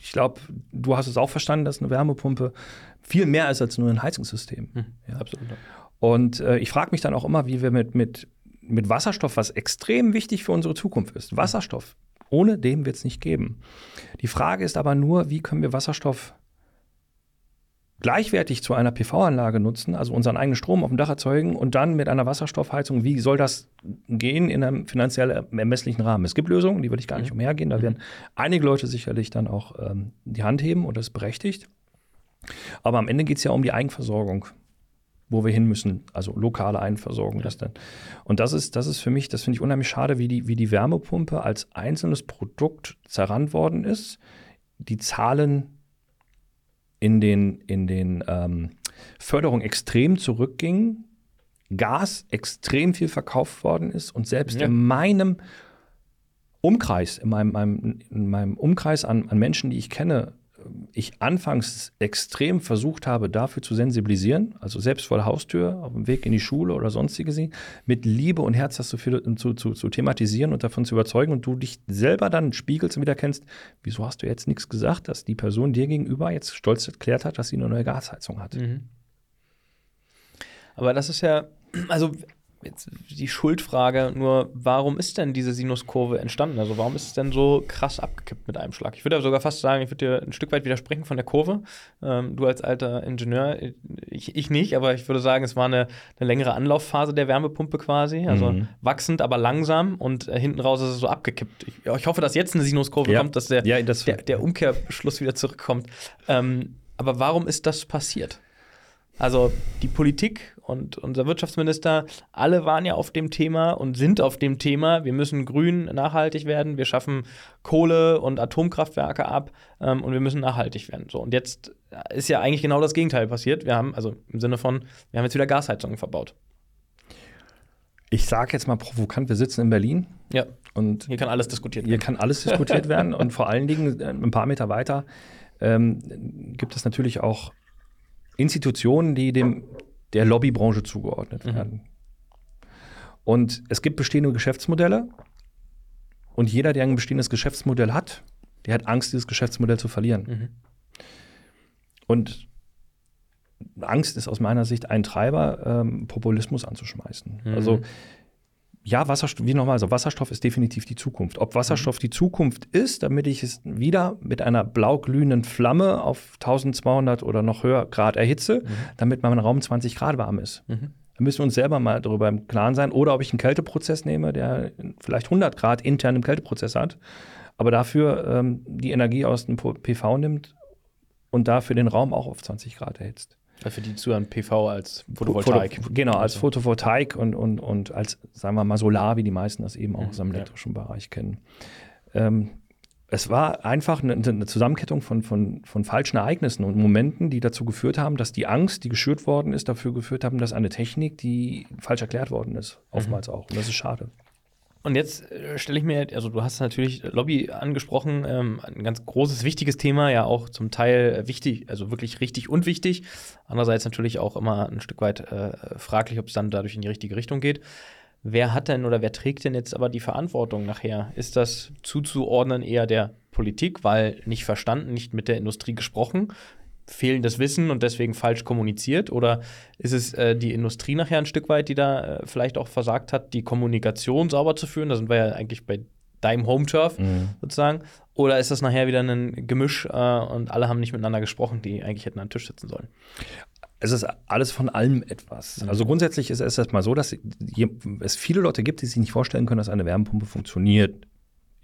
ich glaube, du hast es auch verstanden, dass eine Wärmepumpe viel mehr ist als nur ein Heizungssystem. Mhm, ja. Absolut. Und äh, ich frage mich dann auch immer, wie wir mit, mit, mit Wasserstoff, was extrem wichtig für unsere Zukunft ist, Wasserstoff, ohne dem wird es nicht geben. Die Frage ist aber nur, wie können wir Wasserstoff gleichwertig zu einer PV-Anlage nutzen, also unseren eigenen Strom auf dem Dach erzeugen und dann mit einer Wasserstoffheizung, wie soll das gehen in einem finanziell ermesslichen Rahmen? Es gibt Lösungen, die würde ich gar nicht mhm. umhergehen. Da werden einige Leute sicherlich dann auch ähm, die Hand heben und das ist berechtigt. Aber am Ende geht es ja um die Eigenversorgung, wo wir hin müssen, also lokale Eigenversorgung. Ja. Das dann. Und das ist, das ist für mich, das finde ich unheimlich schade, wie die, wie die Wärmepumpe als einzelnes Produkt zerrannt worden ist. Die Zahlen in den, in den ähm, Förderungen extrem zurückging, Gas extrem viel verkauft worden ist und selbst ja. in meinem Umkreis, in meinem, meinem, in meinem Umkreis an, an Menschen, die ich kenne, ich anfangs extrem versucht habe, dafür zu sensibilisieren, also selbst vor der Haustür, auf dem Weg in die Schule oder sonstige sie, mit Liebe und Herz das zu, zu, zu, zu, thematisieren und davon zu überzeugen und du dich selber dann spiegelst und wieder kennst, wieso hast du jetzt nichts gesagt, dass die Person dir gegenüber jetzt stolz erklärt hat, dass sie eine neue Gasheizung hat. Mhm. Aber das ist ja, also jetzt die Schuldfrage nur, warum ist denn diese Sinuskurve entstanden? Also warum ist es denn so krass abgekippt mit einem Schlag? Ich würde sogar fast sagen, ich würde dir ein Stück weit widersprechen von der Kurve. Ähm, du als alter Ingenieur, ich, ich, nicht, aber ich würde sagen, es war eine, eine längere Anlaufphase der Wärmepumpe quasi. Also mhm. wachsend, aber langsam und äh, hinten raus ist es so abgekippt. Ich, ich, hoffe, dass jetzt eine Sinuskurve ja. kommt, dass der, ja, das der, der Umkehrschluss wieder zurückkommt. Ähm, aber warum ist das passiert? Also die Politik und unser Wirtschaftsminister, alle waren ja auf dem Thema und sind auf dem Thema, wir müssen grün nachhaltig werden, wir schaffen Kohle- und Atomkraftwerke ab ähm, und wir müssen nachhaltig werden. So, und jetzt ist ja eigentlich genau das Gegenteil passiert. Wir haben, also im Sinne von, wir haben jetzt wieder Gasheizungen verbaut. Ich sage jetzt mal provokant, wir sitzen in Berlin. Ja. Und hier kann alles diskutiert werden. Hier kann alles diskutiert werden. Und vor allen Dingen, äh, ein paar Meter weiter, ähm, gibt es natürlich auch Institutionen, die dem der Lobbybranche zugeordnet mhm. werden. Und es gibt bestehende Geschäftsmodelle und jeder, der ein bestehendes Geschäftsmodell hat, der hat Angst, dieses Geschäftsmodell zu verlieren. Mhm. Und Angst ist aus meiner Sicht ein Treiber, ähm, Populismus anzuschmeißen. Mhm. Also ja, Wasserstoff, wie nochmal, so Wasserstoff ist definitiv die Zukunft. Ob Wasserstoff mhm. die Zukunft ist, damit ich es wieder mit einer blau glühenden Flamme auf 1200 oder noch höher Grad erhitze, mhm. damit mein Raum 20 Grad warm ist. Mhm. Da müssen wir uns selber mal darüber im Klaren sein. Oder ob ich einen Kälteprozess nehme, der vielleicht 100 Grad intern im Kälteprozess hat, aber dafür ähm, die Energie aus dem PV nimmt und dafür den Raum auch auf 20 Grad erhitzt. Für die zuhören PV als Photovoltaik. Foto, genau, als also. Photovoltaik und, und, und als, sagen wir mal, Solar, wie die meisten das eben auch mhm, aus dem elektrischen ja. Bereich kennen. Ähm, es war einfach eine, eine Zusammenkettung von, von, von, falschen Ereignissen und Momenten, die dazu geführt haben, dass die Angst, die geschürt worden ist, dafür geführt haben, dass eine Technik, die falsch erklärt worden ist, oftmals mhm. auch. Und das ist schade. Und jetzt äh, stelle ich mir, also du hast natürlich Lobby angesprochen, ähm, ein ganz großes, wichtiges Thema, ja auch zum Teil wichtig, also wirklich richtig und wichtig. Andererseits natürlich auch immer ein Stück weit äh, fraglich, ob es dann dadurch in die richtige Richtung geht. Wer hat denn oder wer trägt denn jetzt aber die Verantwortung nachher? Ist das zuzuordnen eher der Politik, weil nicht verstanden, nicht mit der Industrie gesprochen? Fehlendes Wissen und deswegen falsch kommuniziert? Oder ist es äh, die Industrie nachher ein Stück weit, die da äh, vielleicht auch versagt hat, die Kommunikation sauber zu führen? Da sind wir ja eigentlich bei deinem Home-Turf mhm. sozusagen. Oder ist das nachher wieder ein Gemisch äh, und alle haben nicht miteinander gesprochen, die eigentlich hätten am Tisch sitzen sollen? Es ist alles von allem etwas. Mhm. Also grundsätzlich ist es erstmal so, dass es viele Leute gibt, die sich nicht vorstellen können, dass eine Wärmepumpe funktioniert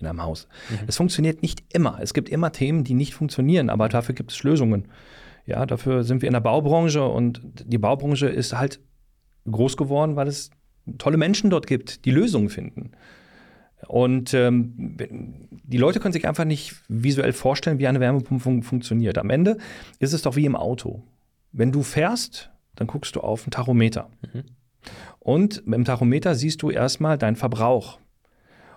in einem Haus. Mhm. Es funktioniert nicht immer. Es gibt immer Themen, die nicht funktionieren, aber dafür gibt es Lösungen. Ja, dafür sind wir in der Baubranche und die Baubranche ist halt groß geworden, weil es tolle Menschen dort gibt, die Lösungen finden. Und ähm, die Leute können sich einfach nicht visuell vorstellen, wie eine Wärmepumpe fun funktioniert. Am Ende ist es doch wie im Auto. Wenn du fährst, dann guckst du auf ein Tachometer. Mhm. Und dem Tachometer siehst du erstmal deinen Verbrauch.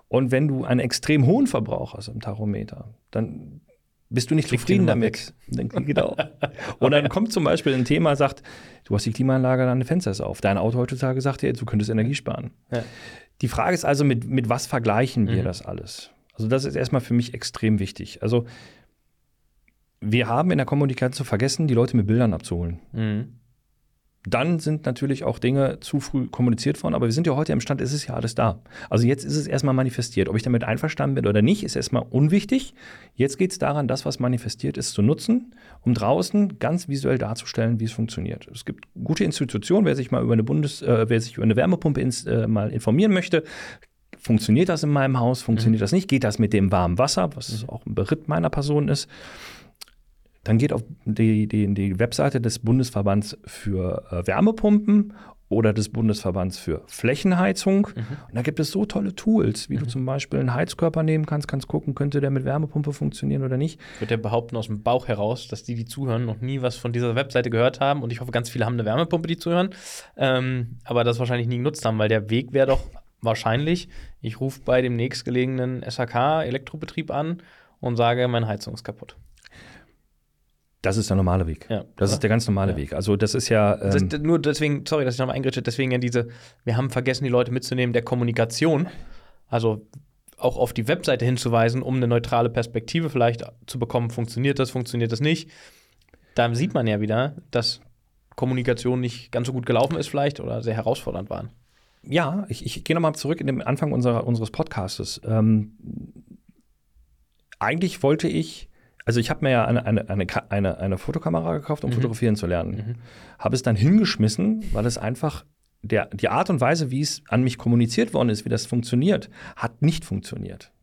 Und wenn du einen extrem hohen Verbrauch hast im Tachometer, dann bist du nicht Krieg zufrieden damit. genau. Und dann kommt zum Beispiel ein Thema, sagt, du hast die Klimaanlage, deine Fenster ist auf. Dein Auto heutzutage sagt dir, du könntest Energie sparen. Ja. Die Frage ist also, mit, mit was vergleichen wir mhm. das alles? Also das ist erstmal für mich extrem wichtig. Also wir haben in der Kommunikation vergessen, die Leute mit Bildern abzuholen. Mhm dann sind natürlich auch Dinge zu früh kommuniziert worden. Aber wir sind ja heute im Stand, es ist ja alles da. Also jetzt ist es erstmal manifestiert. Ob ich damit einverstanden bin oder nicht, ist erstmal unwichtig. Jetzt geht es daran, das, was manifestiert ist, zu nutzen, um draußen ganz visuell darzustellen, wie es funktioniert. Es gibt gute Institutionen, wer sich mal über eine Bundes, äh, wer sich über eine Wärmepumpe ins, äh, mal informieren möchte, Funktioniert das in meinem Haus? Funktioniert mhm. das nicht? Geht das mit dem warmen Wasser, was mhm. auch ein Beritt meiner Person ist? Dann geht auf die, die, die Webseite des Bundesverbands für äh, Wärmepumpen oder des Bundesverbands für Flächenheizung. Mhm. Und da gibt es so tolle Tools, wie mhm. du zum Beispiel einen Heizkörper nehmen kannst, kannst gucken, könnte der mit Wärmepumpe funktionieren oder nicht. Ich würde ja behaupten aus dem Bauch heraus, dass die, die zuhören, noch nie was von dieser Webseite gehört haben. Und ich hoffe, ganz viele haben eine Wärmepumpe, die zuhören. Ähm, aber das wahrscheinlich nie genutzt haben, weil der Weg wäre doch wahrscheinlich, ich rufe bei dem nächstgelegenen SHK-Elektrobetrieb an und sage, meine Heizung ist kaputt. Das ist der normale Weg. Ja, das ist der ganz normale ja. Weg. Also das ist ja. Ähm das, nur deswegen, sorry, dass ich nochmal eingrätsche, deswegen ja diese, wir haben vergessen, die Leute mitzunehmen, der Kommunikation. Also auch auf die Webseite hinzuweisen, um eine neutrale Perspektive vielleicht zu bekommen, funktioniert das, funktioniert das nicht. Da sieht man ja wieder, dass Kommunikation nicht ganz so gut gelaufen ist, vielleicht oder sehr herausfordernd waren. Ja, ich, ich gehe nochmal zurück in den Anfang unserer, unseres Podcastes. Ähm, eigentlich wollte ich also ich habe mir ja eine, eine, eine, eine, eine Fotokamera gekauft, um mhm. fotografieren zu lernen. Mhm. Habe es dann hingeschmissen, weil es einfach der, die Art und Weise, wie es an mich kommuniziert worden ist, wie das funktioniert, hat nicht funktioniert.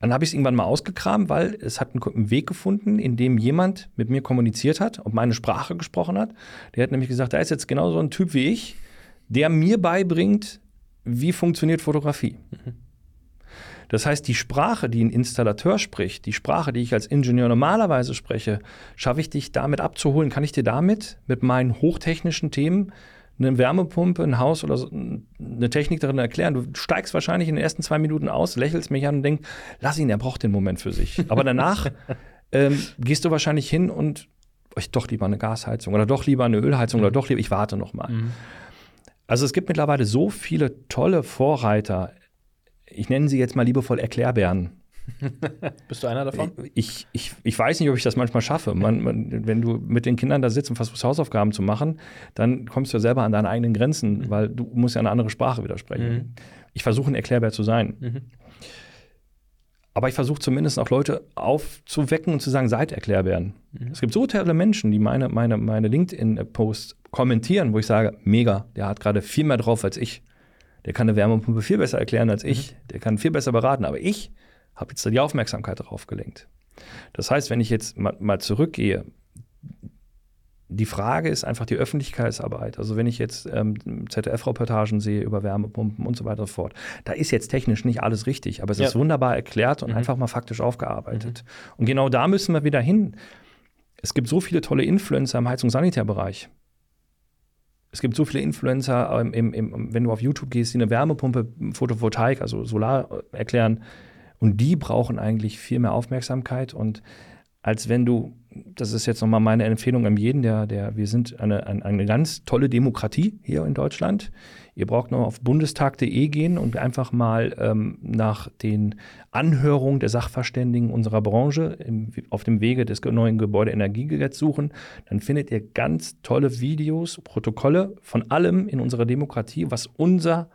Dann habe ich es irgendwann mal ausgekramt, weil es hat einen Weg gefunden, in dem jemand mit mir kommuniziert hat und meine Sprache gesprochen hat. Der hat nämlich gesagt, da ist jetzt genau so ein Typ wie ich, der mir beibringt, wie funktioniert Fotografie. Mhm. Das heißt, die Sprache, die ein Installateur spricht, die Sprache, die ich als Ingenieur normalerweise spreche, schaffe ich dich damit abzuholen? Kann ich dir damit mit meinen hochtechnischen Themen eine Wärmepumpe, ein Haus oder so, eine Technik darin erklären. Du steigst wahrscheinlich in den ersten zwei Minuten aus, lächelst mich an und denkst, lass ihn, er braucht den Moment für sich. Aber danach ähm, gehst du wahrscheinlich hin und ich doch lieber eine Gasheizung oder doch lieber eine Ölheizung mhm. oder doch lieber, ich warte noch mal. Mhm. Also es gibt mittlerweile so viele tolle Vorreiter ich nenne sie jetzt mal liebevoll Erklärbären. Bist du einer davon? Ich, ich, ich weiß nicht, ob ich das manchmal schaffe. Man, man, wenn du mit den Kindern da sitzt und versuchst, Hausaufgaben zu machen, dann kommst du ja selber an deine eigenen Grenzen, mhm. weil du musst ja eine andere Sprache widersprechen. Mhm. Ich versuche ein Erklärbär zu sein. Mhm. Aber ich versuche zumindest auch Leute aufzuwecken und zu sagen, seid Erklärbären. Mhm. Es gibt so tolle Menschen, die meine, meine, meine LinkedIn-Posts kommentieren, wo ich sage, mega, der hat gerade viel mehr drauf als ich. Der kann eine Wärmepumpe viel besser erklären als ich. Mhm. Der kann viel besser beraten. Aber ich habe jetzt da die Aufmerksamkeit darauf gelenkt. Das heißt, wenn ich jetzt mal, mal zurückgehe, die Frage ist einfach die Öffentlichkeitsarbeit. Also wenn ich jetzt ähm, ZDF-Reportagen sehe über Wärmepumpen und so weiter und so fort, da ist jetzt technisch nicht alles richtig, aber es ja. ist wunderbar erklärt und mhm. einfach mal faktisch aufgearbeitet. Mhm. Und genau da müssen wir wieder hin. Es gibt so viele tolle Influencer im Heizungssanitärbereich. Es gibt so viele Influencer, ähm, im, im, wenn du auf YouTube gehst, die eine Wärmepumpe, Photovoltaik, also Solar äh, erklären. Und die brauchen eigentlich viel mehr Aufmerksamkeit. Und als wenn du, das ist jetzt nochmal meine Empfehlung an jeden, der, der, wir sind eine, eine, eine ganz tolle Demokratie hier in Deutschland. Ihr braucht nur auf bundestag.de gehen und einfach mal ähm, nach den Anhörungen der Sachverständigen unserer Branche im, auf dem Wege des neuen Gebäudeenergiegesetzes suchen. Dann findet ihr ganz tolle Videos, Protokolle von allem in unserer Demokratie, was unser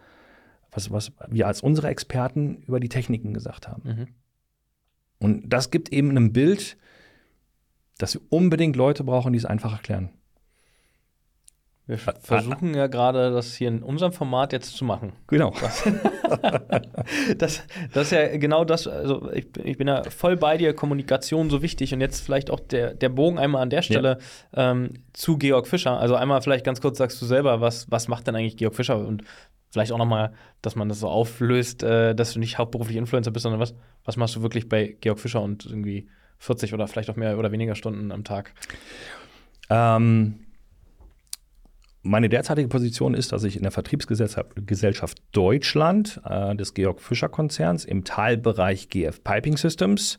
was, was wir als unsere Experten über die Techniken gesagt haben. Mhm. Und das gibt eben ein Bild, dass wir unbedingt Leute brauchen, die es einfach erklären. Wir versuchen ja gerade, das hier in unserem Format jetzt zu machen. Genau. das, das ist ja genau das, also ich, ich, bin ja voll bei dir, Kommunikation so wichtig und jetzt vielleicht auch der, der Bogen einmal an der Stelle ja. ähm, zu Georg Fischer. Also einmal vielleicht ganz kurz sagst du selber, was, was macht denn eigentlich Georg Fischer und vielleicht auch nochmal, dass man das so auflöst, äh, dass du nicht hauptberuflich Influencer bist, sondern was, was machst du wirklich bei Georg Fischer und irgendwie 40 oder vielleicht auch mehr oder weniger Stunden am Tag? Ähm, meine derzeitige Position ist, dass ich in der Vertriebsgesellschaft Deutschland äh, des Georg Fischer Konzerns im Teilbereich GF Piping Systems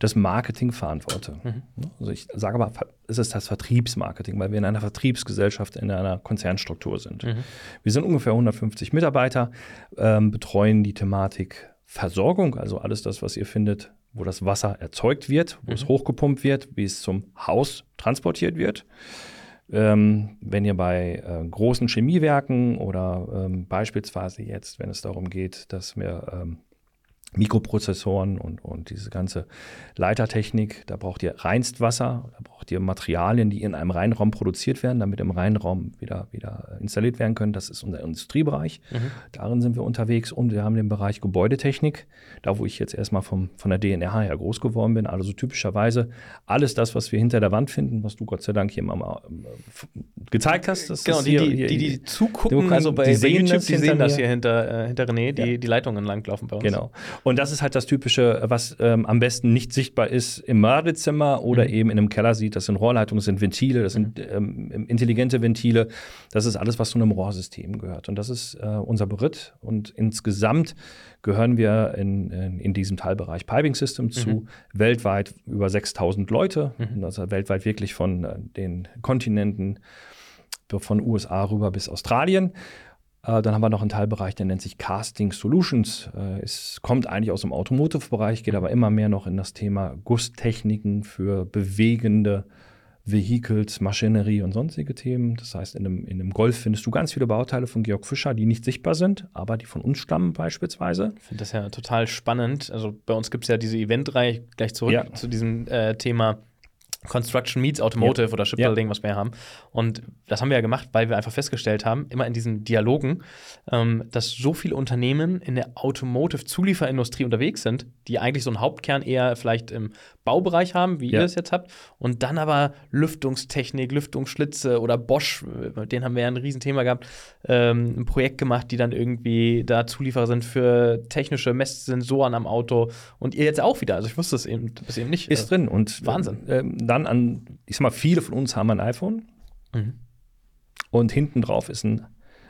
das Marketing verantworte. Mhm. Also ich sage aber, es ist das Vertriebsmarketing, weil wir in einer Vertriebsgesellschaft, in einer Konzernstruktur sind. Mhm. Wir sind ungefähr 150 Mitarbeiter, ähm, betreuen die Thematik Versorgung, also alles das, was ihr findet, wo das Wasser erzeugt wird, wo mhm. es hochgepumpt wird, wie es zum Haus transportiert wird. Ähm, wenn ihr bei äh, großen Chemiewerken oder ähm, beispielsweise jetzt, wenn es darum geht, dass wir ähm, Mikroprozessoren und, und diese ganze Leitertechnik. Da braucht ihr Reinstwasser, da braucht ihr Materialien, die in einem Reinraum produziert werden, damit im Reinraum wieder, wieder installiert werden können. Das ist unser Industriebereich. Mhm. Darin sind wir unterwegs und wir haben den Bereich Gebäudetechnik, da wo ich jetzt erstmal vom, von der DNRH her groß geworden bin. Also typischerweise alles das, was wir hinter der Wand finden, was du Gott sei Dank hier mal äh, gezeigt hast. Das genau, die, die, die, die, zugucken, also bei, die bei YouTube, die sehen das hier hinter, äh, hinter René, die, ja. die Leitungen langlaufen bei uns. Genau. Und das ist halt das Typische, was ähm, am besten nicht sichtbar ist im Badezimmer oder mhm. eben in einem Keller sieht. Das sind Rohrleitungen, das sind Ventile, das sind mhm. ähm, intelligente Ventile. Das ist alles, was zu einem Rohrsystem gehört. Und das ist äh, unser Beritt. Und insgesamt gehören wir in, in, in diesem Teilbereich Piping System zu mhm. weltweit über 6000 Leute. Mhm. Also weltweit wirklich von äh, den Kontinenten von USA rüber bis Australien. Äh, dann haben wir noch einen Teilbereich, der nennt sich Casting Solutions. Äh, es kommt eigentlich aus dem Automotive-Bereich, geht aber immer mehr noch in das Thema Gusstechniken für bewegende Vehicles, Maschinerie und sonstige Themen. Das heißt, in einem, in einem Golf findest du ganz viele Bauteile von Georg Fischer, die nicht sichtbar sind, aber die von uns stammen beispielsweise. Ich finde das ja total spannend. Also bei uns gibt es ja diese Eventreihe, gleich zurück ja. zu diesem äh, Thema Construction meets Automotive ja. oder Shipbuilding, ja. was wir hier haben. Und das haben wir ja gemacht, weil wir einfach festgestellt haben, immer in diesen Dialogen, ähm, dass so viele Unternehmen in der Automotive-Zulieferindustrie unterwegs sind, die eigentlich so einen Hauptkern eher vielleicht im Baubereich haben, wie ja. ihr es jetzt habt, und dann aber Lüftungstechnik, Lüftungsschlitze oder Bosch, denen haben wir ja ein Riesenthema gehabt, ähm, ein Projekt gemacht, die dann irgendwie da Zulieferer sind für technische Messsensoren am Auto und ihr jetzt auch wieder. Also ich wusste es eben, das eben nicht. Ist äh, drin und Wahnsinn. Äh, dann an, ich sag mal, viele von uns haben ein iPhone mhm. und hinten drauf ist ein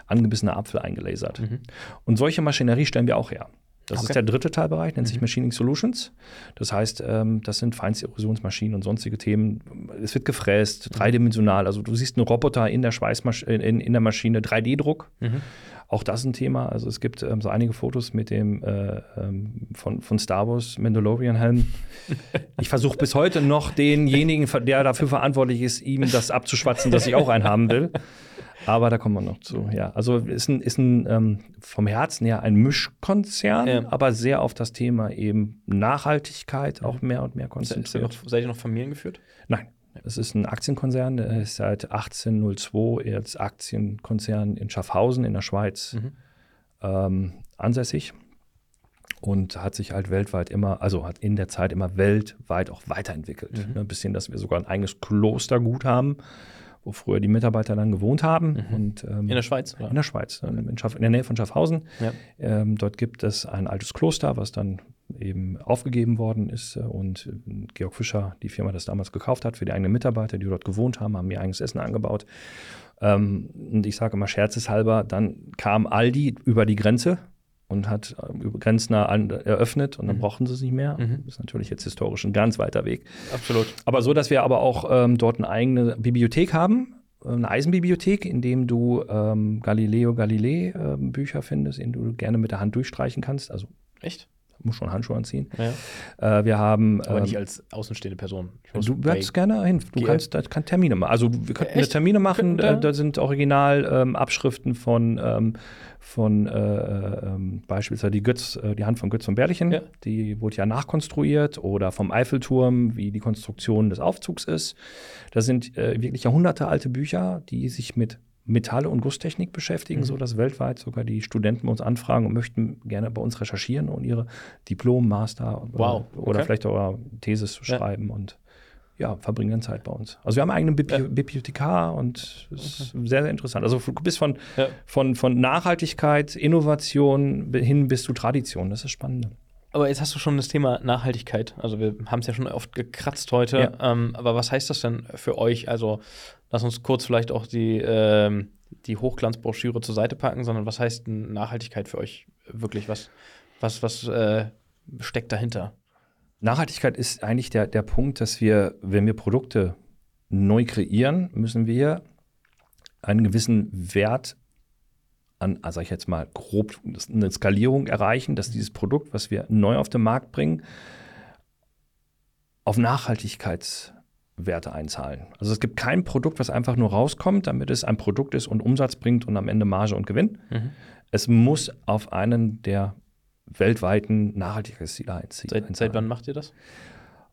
angebissener Apfel eingelasert. Mhm. Und solche Maschinerie stellen wir auch her. Das okay. ist der dritte Teilbereich, nennt mhm. sich Machining Solutions. Das heißt, ähm, das sind Feinsterosionsmaschinen und sonstige Themen. Es wird gefräst, mhm. dreidimensional. Also du siehst einen Roboter in der Schweißmaschine, in, in, der Maschine, 3D-Druck. Mhm. auch das ist ein Thema. Also es gibt ähm, so einige Fotos mit dem äh, ähm, von, von Star Wars Mandalorian Helm. Ich versuche bis heute noch denjenigen, der dafür verantwortlich ist, ihm das abzuschwatzen, dass ich auch einen haben will. Aber da kommen wir noch zu. Ja, also ist ein, ist ein ähm, vom Herzen her ein Mischkonzern, Ja. aber sehr auf das Thema eben Nachhaltigkeit auch mehr und mehr Ist, ist konzentriert. noch, seid ihr noch familiengeführt? Nein, es ist ein Aktienkonzern, der ist seit 1802 jetzt Aktienkonzern in Schaffhausen in der Schweiz Mhm. ähm, ansässig und hat sich halt weltweit immer, also hat in der Zeit immer weltweit auch weiterentwickelt. Mhm. Ne, bis hin, dass wir sogar ein eigenes Klostergut haben, wo früher die Mitarbeiter dann gewohnt haben. Und, ähm, Mhm. In der Schweiz? Oder? in der Schweiz, in, in der Nähe von Schaffhausen. Ja. Ähm, dort gibt es ein altes Kloster, was dann eben aufgegeben worden ist. äh, Und äh, Georg Fischer, die Firma, das damals gekauft hat, für die eigenen Mitarbeiter, die dort gewohnt haben, haben ihr eigenes Essen angebaut. Ähm, und ich sage immer scherzeshalber, dann kam Aldi über die Grenze und hat äh, grenznah an, eröffnet und dann brauchten sie es nicht mehr. Mhm. Das ist natürlich jetzt historisch ein ganz weiter Weg. Absolut. Aber so, dass wir aber auch ähm, dort eine eigene Bibliothek haben, äh, eine Eisenbibliothek, in dem du ähm, Galileo Galilei ähm, Bücher findest, in du gerne mit der Hand durchstreichen kannst. Also Echt? Muss schon Handschuhe anziehen. Ja. Äh, wir haben Aber ähm, nicht als außenstehende Person. Du würdest gerne hin. Du Ge- kannst, da kann Termine machen. Also wir könnten Echt? Termine machen. Äh, da sind original ähm, Abschriften von, ähm, von äh, ähm, beispielsweise die Götz, äh, die Hand von Götz von Berlichen. Ja. Die wurde ja nachkonstruiert oder vom Eiffelturm, wie die Konstruktion des Aufzugs ist. Das sind äh, wirklich jahrhundertealte Bücher, die sich mit Metalle und Gusstechnik beschäftigen, Mhm. so dass weltweit sogar die Studenten uns anfragen und möchten gerne bei uns recherchieren und ihre Diplom, Master Wow, äh, oder okay. vielleicht auch Thesis Ja. schreiben und ja, verbringen dann Zeit bei uns. Also wir haben einen eigenen Bibli Ja. Bibliothekar und es ist sehr, sehr interessant. Also du bist von, Ja. von, von Nachhaltigkeit, Innovation hin bis zu Tradition. Das ist spannend. Aber jetzt hast du schon das Thema Nachhaltigkeit. Also wir haben es ja schon oft gekratzt heute. Ja. Ähm, aber was heißt das denn für euch? Also lass uns kurz vielleicht auch die, ähm, die Hochglanzbroschüre zur Seite packen, sondern was heißt Nachhaltigkeit für euch wirklich? Was, was, was äh, steckt dahinter? Nachhaltigkeit ist eigentlich der, der Punkt, dass wir, wenn wir Produkte neu kreieren, müssen wir einen gewissen Wert an, also ich jetzt mal grob, eine Skalierung erreichen, dass dieses Produkt, was wir neu auf den Markt bringen, auf Nachhaltigkeitswerte einzahlen. Also es gibt kein Produkt, was einfach nur rauskommt, damit es ein Produkt ist und Umsatz bringt und am Ende Marge und Gewinn. Mhm. Es muss auf einen der weltweiten Nachhaltigkeitsziele einziehen. Seit, seit wann macht ihr das?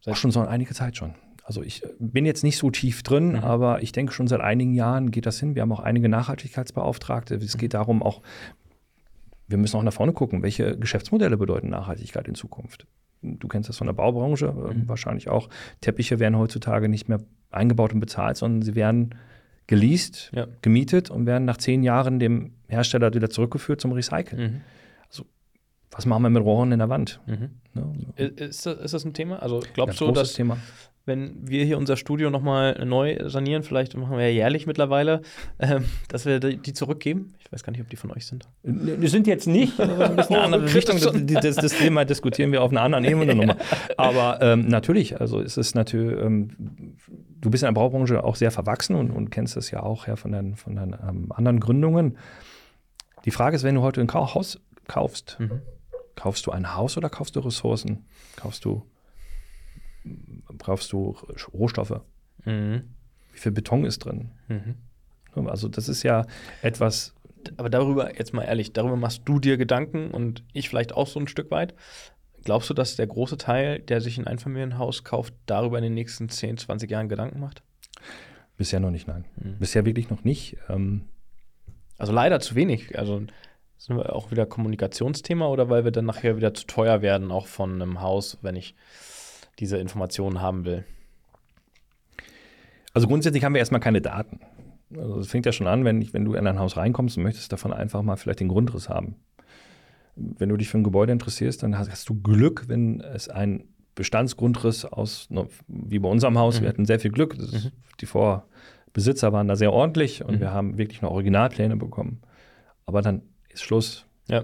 Auch schon so einige Zeit schon. Also ich äh, bin jetzt nicht so tief drin, Mhm. aber ich denke schon seit einigen Jahren geht das hin. Wir haben auch einige Nachhaltigkeitsbeauftragte. Es geht darum auch, wir müssen auch nach vorne gucken, welche Geschäftsmodelle bedeuten Nachhaltigkeit in Zukunft. Du kennst das von der Baubranche äh, Mhm. wahrscheinlich auch. Teppiche werden heutzutage nicht mehr eingebaut und bezahlt, sondern sie werden geleast, Ja. gemietet und werden nach zehn Jahren dem Hersteller wieder zurückgeführt zum Recyceln. Mhm. Was machen wir mit Rohren in der Wand? Mhm. Ne? Ist, das, ist das ein Thema? Also glaubst Ganz du, dass Thema. Wenn wir hier unser Studio nochmal neu sanieren, vielleicht machen wir ja jährlich mittlerweile, ähm, dass wir die, die zurückgeben? Ich weiß gar nicht, ob die von euch sind. Wir sind jetzt nicht, ein bisschen eine andere Richtung. Das, das, das Thema diskutieren wir auf einer anderen Ebene nochmal. Aber ähm, natürlich, also es ist natürlich, ähm, du bist in der Baubranche auch sehr verwachsen und, und kennst das ja auch ja, von deinen, von deinen ähm, anderen Gründungen. Die Frage ist, wenn du heute ein Haus kaufst, Mhm. kaufst du ein Haus oder kaufst du Ressourcen? Kaufst du, kaufst du Rohstoffe? Mhm. Wie viel Beton ist drin? Mhm. Also das ist ja etwas, Aber darüber, jetzt mal ehrlich, darüber machst du dir Gedanken und ich vielleicht auch so ein Stück weit. Glaubst du, dass der große Teil, der sich ein Einfamilienhaus kauft, darüber in den nächsten 10, 20 Jahren Gedanken macht? bisher noch nicht, nein. Mhm. Bisher wirklich noch nicht. Ähm, Also leider zu wenig. Also sind wir auch wieder Kommunikationsthema oder weil wir dann nachher wieder zu teuer werden, auch von einem Haus, wenn ich diese Informationen haben will? Also grundsätzlich haben wir erstmal keine Daten. Also es fängt ja schon an, wenn, ich, wenn du in ein Haus reinkommst und möchtest davon einfach mal vielleicht den Grundriss haben. Wenn du dich für ein Gebäude interessierst, dann hast, hast du Glück, wenn es ein Bestandsgrundriss aus, wie bei unserem Haus, Mhm. wir hatten sehr viel Glück. Ist, Mhm. Die Vorbesitzer waren da sehr ordentlich und Mhm. wir haben wirklich noch Originalpläne bekommen. Aber dann ist Schluss. Ja.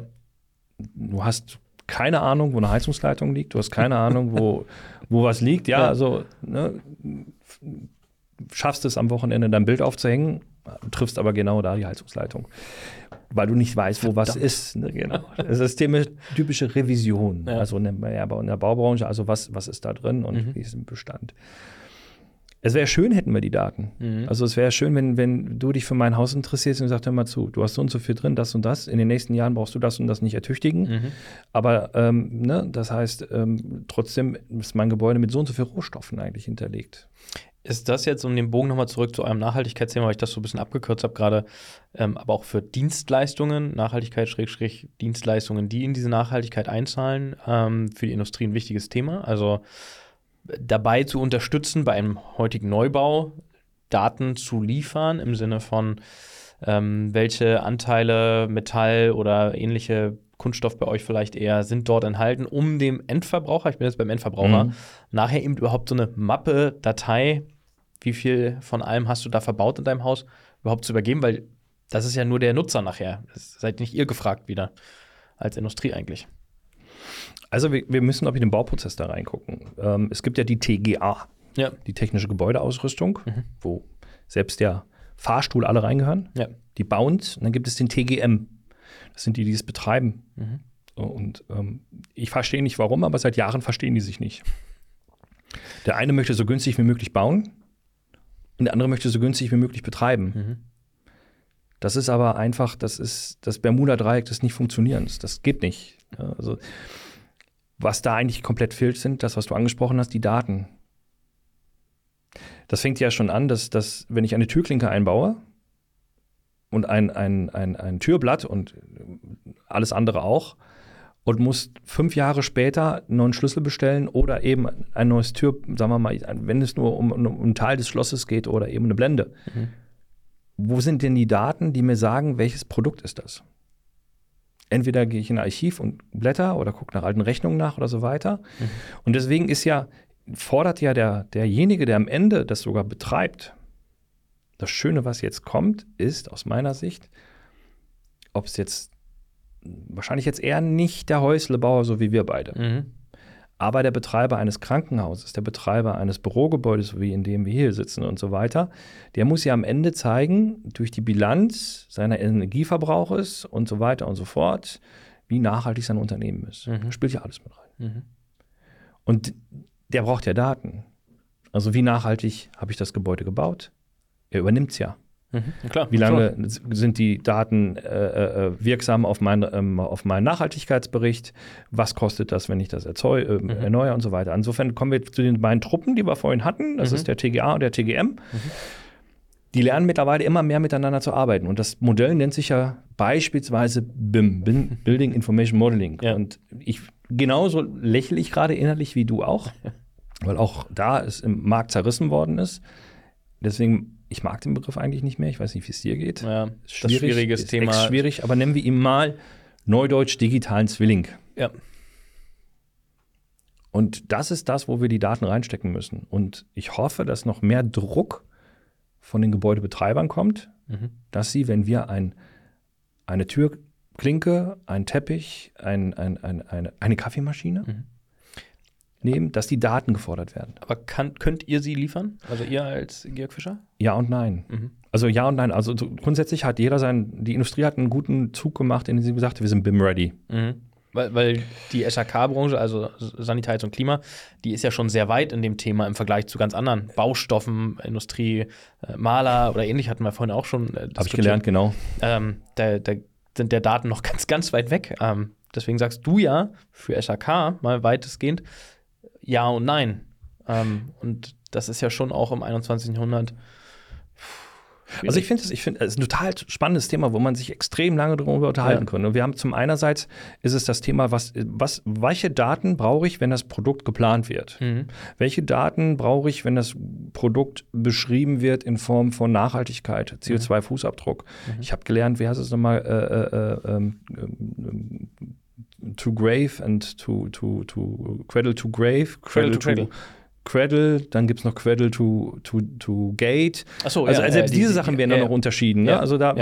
Du hast keine Ahnung, wo eine Heizungsleitung liegt, du hast keine Ahnung, wo, wo was liegt. Ja, Ja. also ne, schaffst es am Wochenende dein Bild aufzuhängen, triffst aber genau da die Heizungsleitung. Weil du nicht weißt, wo Verdammt. was ist. Ne? Genau. Das ist die typische Revision. Ja. Also in der, in der, Baubranche, also was, was ist da drin und mhm. wie ist im Bestand. Es wäre schön, hätten wir die Daten. Mhm. Also es wäre schön, wenn, wenn du dich für mein Haus interessierst und sagst, hör mal zu, du hast so und so viel drin, das und das. In den nächsten Jahren brauchst du das und das nicht ertüchtigen. Mhm. Aber ähm, ne, das heißt, ähm, trotzdem ist mein Gebäude mit so und so viel Rohstoffen eigentlich hinterlegt. Ist das jetzt, um den Bogen nochmal zurück zu eurem Nachhaltigkeitsthema, weil ich das so ein bisschen abgekürzt habe gerade, ähm, aber auch für Dienstleistungen, Nachhaltigkeit, Schrägstrich, Dienstleistungen, die in diese Nachhaltigkeit einzahlen, ähm, für die Industrie ein wichtiges Thema. Also dabei zu unterstützen, bei einem heutigen Neubau Daten zu liefern, im Sinne von, ähm, welche Anteile Metall oder ähnliche Kunststoff bei euch vielleicht eher sind dort enthalten, um dem Endverbraucher, ich bin jetzt beim Endverbraucher, mhm. nachher eben überhaupt so eine Mappe, Datei wie viel von allem hast du da verbaut in deinem Haus, überhaupt zu übergeben, weil das ist ja nur der Nutzer nachher. Das seid nicht ihr gefragt wieder, als Industrie eigentlich. Also wir, wir müssen auch in den Bauprozess da reingucken. Ähm, es gibt ja die TGA, ja. die technische Gebäudeausrüstung, mhm. wo selbst der Fahrstuhl alle reingehören. Ja. Die bauen Und dann gibt es den TGM. Das sind die, die es betreiben. Mhm. Und ähm, ich verstehe nicht warum, aber seit Jahren verstehen die sich nicht. Der eine möchte so günstig wie möglich bauen und der andere möchte so günstig wie möglich betreiben. Mhm. Das ist aber einfach, das ist das Bermuda-Dreieck des nicht funktionierens. Das geht nicht. Also, was da eigentlich komplett fehlt, sind das, was du angesprochen hast, die Daten. Das fängt ja schon an, dass, dass wenn ich eine Türklinke einbaue und ein, ein, ein, ein Türblatt und alles andere auch, und musst fünf Jahre später einen neuen Schlüssel bestellen oder eben ein neues Tür, sagen wir mal, wenn es nur um, um, um einen Teil des Schlosses geht oder eben eine Blende. Mhm. Wo sind denn die Daten, die mir sagen, welches Produkt ist das? Entweder gehe ich in ein Archiv und blätter oder gucke nach alten Rechnungen nach oder so weiter. Mhm. Und deswegen ist ja, fordert ja der, derjenige, der am Ende das sogar betreibt, das Schöne, was jetzt kommt, ist aus meiner Sicht, ob es jetzt wahrscheinlich jetzt eher nicht der Häuslebauer, so wie wir beide. Mhm. Aber der Betreiber eines Krankenhauses, der Betreiber eines Bürogebäudes, wie in dem wir hier sitzen und so weiter, der muss ja am Ende zeigen, durch die Bilanz seiner Energieverbrauches und so weiter und so fort, wie nachhaltig sein Unternehmen ist. Mhm. Spielt ja alles mit rein. Mhm. Und der braucht ja Daten. Also wie nachhaltig habe ich das Gebäude gebaut? Er übernimmt es ja. Mhm, klar, Wie lange klar. sind die Daten äh, äh, wirksam auf, mein, ähm, auf meinen Nachhaltigkeitsbericht? Was kostet das, wenn ich das erzeu äh, mhm. erneuere und so weiter? Insofern kommen wir zu den beiden Truppen, die wir vorhin hatten. Das mhm. ist der TGA und der TGM. Mhm. Die lernen mittlerweile immer mehr miteinander zu arbeiten. Und das Modell nennt sich ja beispielsweise BIM, Building Information Modeling. Ja. Und ich genauso lächle ich gerade innerlich wie du auch, weil auch da es im Markt zerrissen worden ist. Deswegen ich mag den Begriff eigentlich nicht mehr. Ich weiß nicht, wie es dir geht. Ja, schwierig, schwieriges ist Thema. schwierig, aber nennen wir ihn mal Neudeutsch digitalen Zwilling. Ja. Und das ist das, wo wir die Daten reinstecken müssen. Und ich hoffe, dass noch mehr Druck von den Gebäudebetreibern kommt, mhm. dass sie, wenn wir ein, eine Türklinke, einen Teppich, ein, ein, ein, eine, eine Kaffeemaschine, mhm nehmen, dass die Daten gefordert werden. Aber kann, könnt ihr sie liefern? Also ihr als Georg Fischer? Ja und nein. Mhm. Also ja und nein. Also grundsätzlich hat jeder sein, die Industrie hat einen guten Zug gemacht, in dem sie gesagt hat, wir sind BIM-ready. Mhm. Weil, weil die SAK-Branche, also Sanität und Klima, die ist ja schon sehr weit in dem Thema im Vergleich zu ganz anderen Baustoffen, Industrie, äh, Maler oder ähnlich hatten wir vorhin auch schon. Äh, Habe ich gelernt, genau. Ähm, da, da, sind der Daten noch ganz, ganz weit weg. Ähm, deswegen sagst du ja für SAK mal weitestgehend, ja und nein. Ähm, und das ist ja schon auch im 21. Jahrhundert. Also ich finde es ich find, es ist ein total spannendes Thema, wo man sich extrem lange darüber unterhalten ja. kann. Und wir haben zum einerseits ist es das Thema, was, was, welche Daten brauche ich, wenn das Produkt geplant wird? Mhm. Welche Daten brauche ich, wenn das Produkt beschrieben wird in Form von Nachhaltigkeit, CO2-Fußabdruck? Mhm. Ich habe gelernt, wie heißt es nochmal, äh, äh, äh, ähm, to grave and to, to, to cradle to grave, cradle, cradle to, cradle. Cradle, dann gibt es noch Cradle to, to, to Gate. Ach so, also, ja, selbst ja, diese die, Sachen werden ja, dann noch unterschieden. Ne? Also da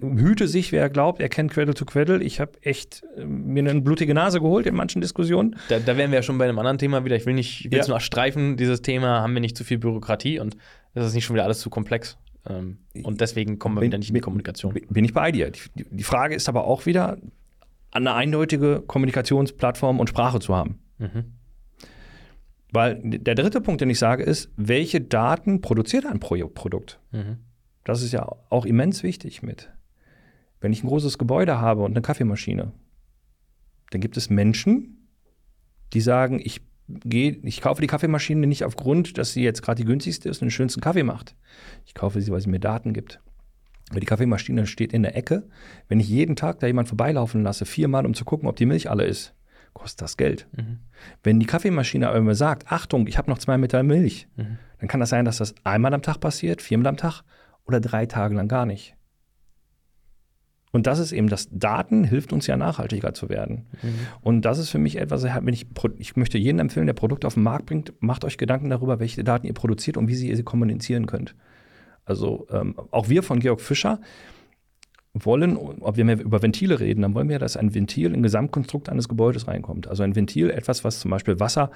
hüte sich, wer glaubt, er kennt Cradle to Cradle. Ich habe echt äh, mir eine blutige Nase geholt in manchen Diskussionen. Da, da wären wir ja schon bei einem anderen Thema wieder. Ich will nicht, ich will es nur streifen, dieses Thema, haben wir nicht zu viel Bürokratie und Das ist nicht schon wieder alles zu komplex. Ähm, und deswegen kommen wir Bin- wieder nicht in die Kommunikation. Bin ich bei dir. Die, die Frage ist aber auch wieder, eine eindeutige Kommunikationsplattform und Sprache zu haben. Mhm. Weil der dritte Punkt, den ich sage, ist, welche Daten produziert ein Pro Produkt? Mhm. Das ist ja auch immens wichtig mit. Wenn ich ein großes Gebäude habe und eine Kaffeemaschine, dann gibt es Menschen, die sagen, ich gehe, ich kaufe die Kaffeemaschine nicht aufgrund, dass sie jetzt gerade die günstigste ist und den schönsten Kaffee macht. Ich kaufe sie, weil sie mir Daten gibt. Die Kaffeemaschine steht in der Ecke. Wenn ich jeden Tag da jemand vorbeilaufen lasse, viermal, um zu gucken, ob die Milch alle ist, kostet das Geld. Mhm. Wenn die Kaffeemaschine aber mir sagt, Achtung, ich habe noch zwei Meter Milch, Mhm. dann kann das sein, dass das einmal am Tag passiert, viermal am Tag oder drei Tage lang gar nicht. Und das ist eben, das Daten hilft uns ja nachhaltiger zu werden. Mhm. Und das ist für mich etwas, wenn ich, ich möchte jedem empfehlen, der Produkte auf den Markt bringt, macht euch Gedanken darüber, welche Daten ihr produziert und wie sie sie kommunizieren könnt. Also ähm, auch wir von Georg Fischer wollen, ob wir mehr über Ventile reden, dann wollen wir, dass ein Ventil in Gesamtkonstrukt eines Gebäudes reinkommt. Also ein Ventil, etwas, was zum Beispiel Wasser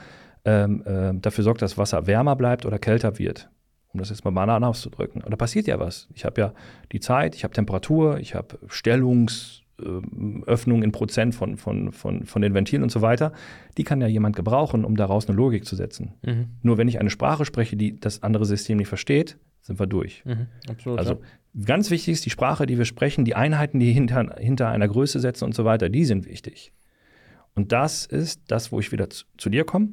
ähm, äh, dafür sorgt, dass Wasser wärmer bleibt oder kälter wird. Um das jetzt mal banal auszudrücken. Und da passiert ja was. Ich habe ja die Zeit, ich habe Temperatur, ich habe Stellungsöffnung in Prozent von, von, von, von den Ventilen und so weiter. Die kann ja jemand gebrauchen, um daraus eine Logik zu setzen. Mhm. Nur wenn ich eine Sprache spreche, die das andere System nicht versteht, sind wir durch. Mhm. Absolut. Also ja. ganz wichtig ist die Sprache, die wir sprechen, die Einheiten, die hinter, hinter einer Größe setzen und so weiter, die sind wichtig. Und das ist das, wo ich wieder zu, zu dir komme.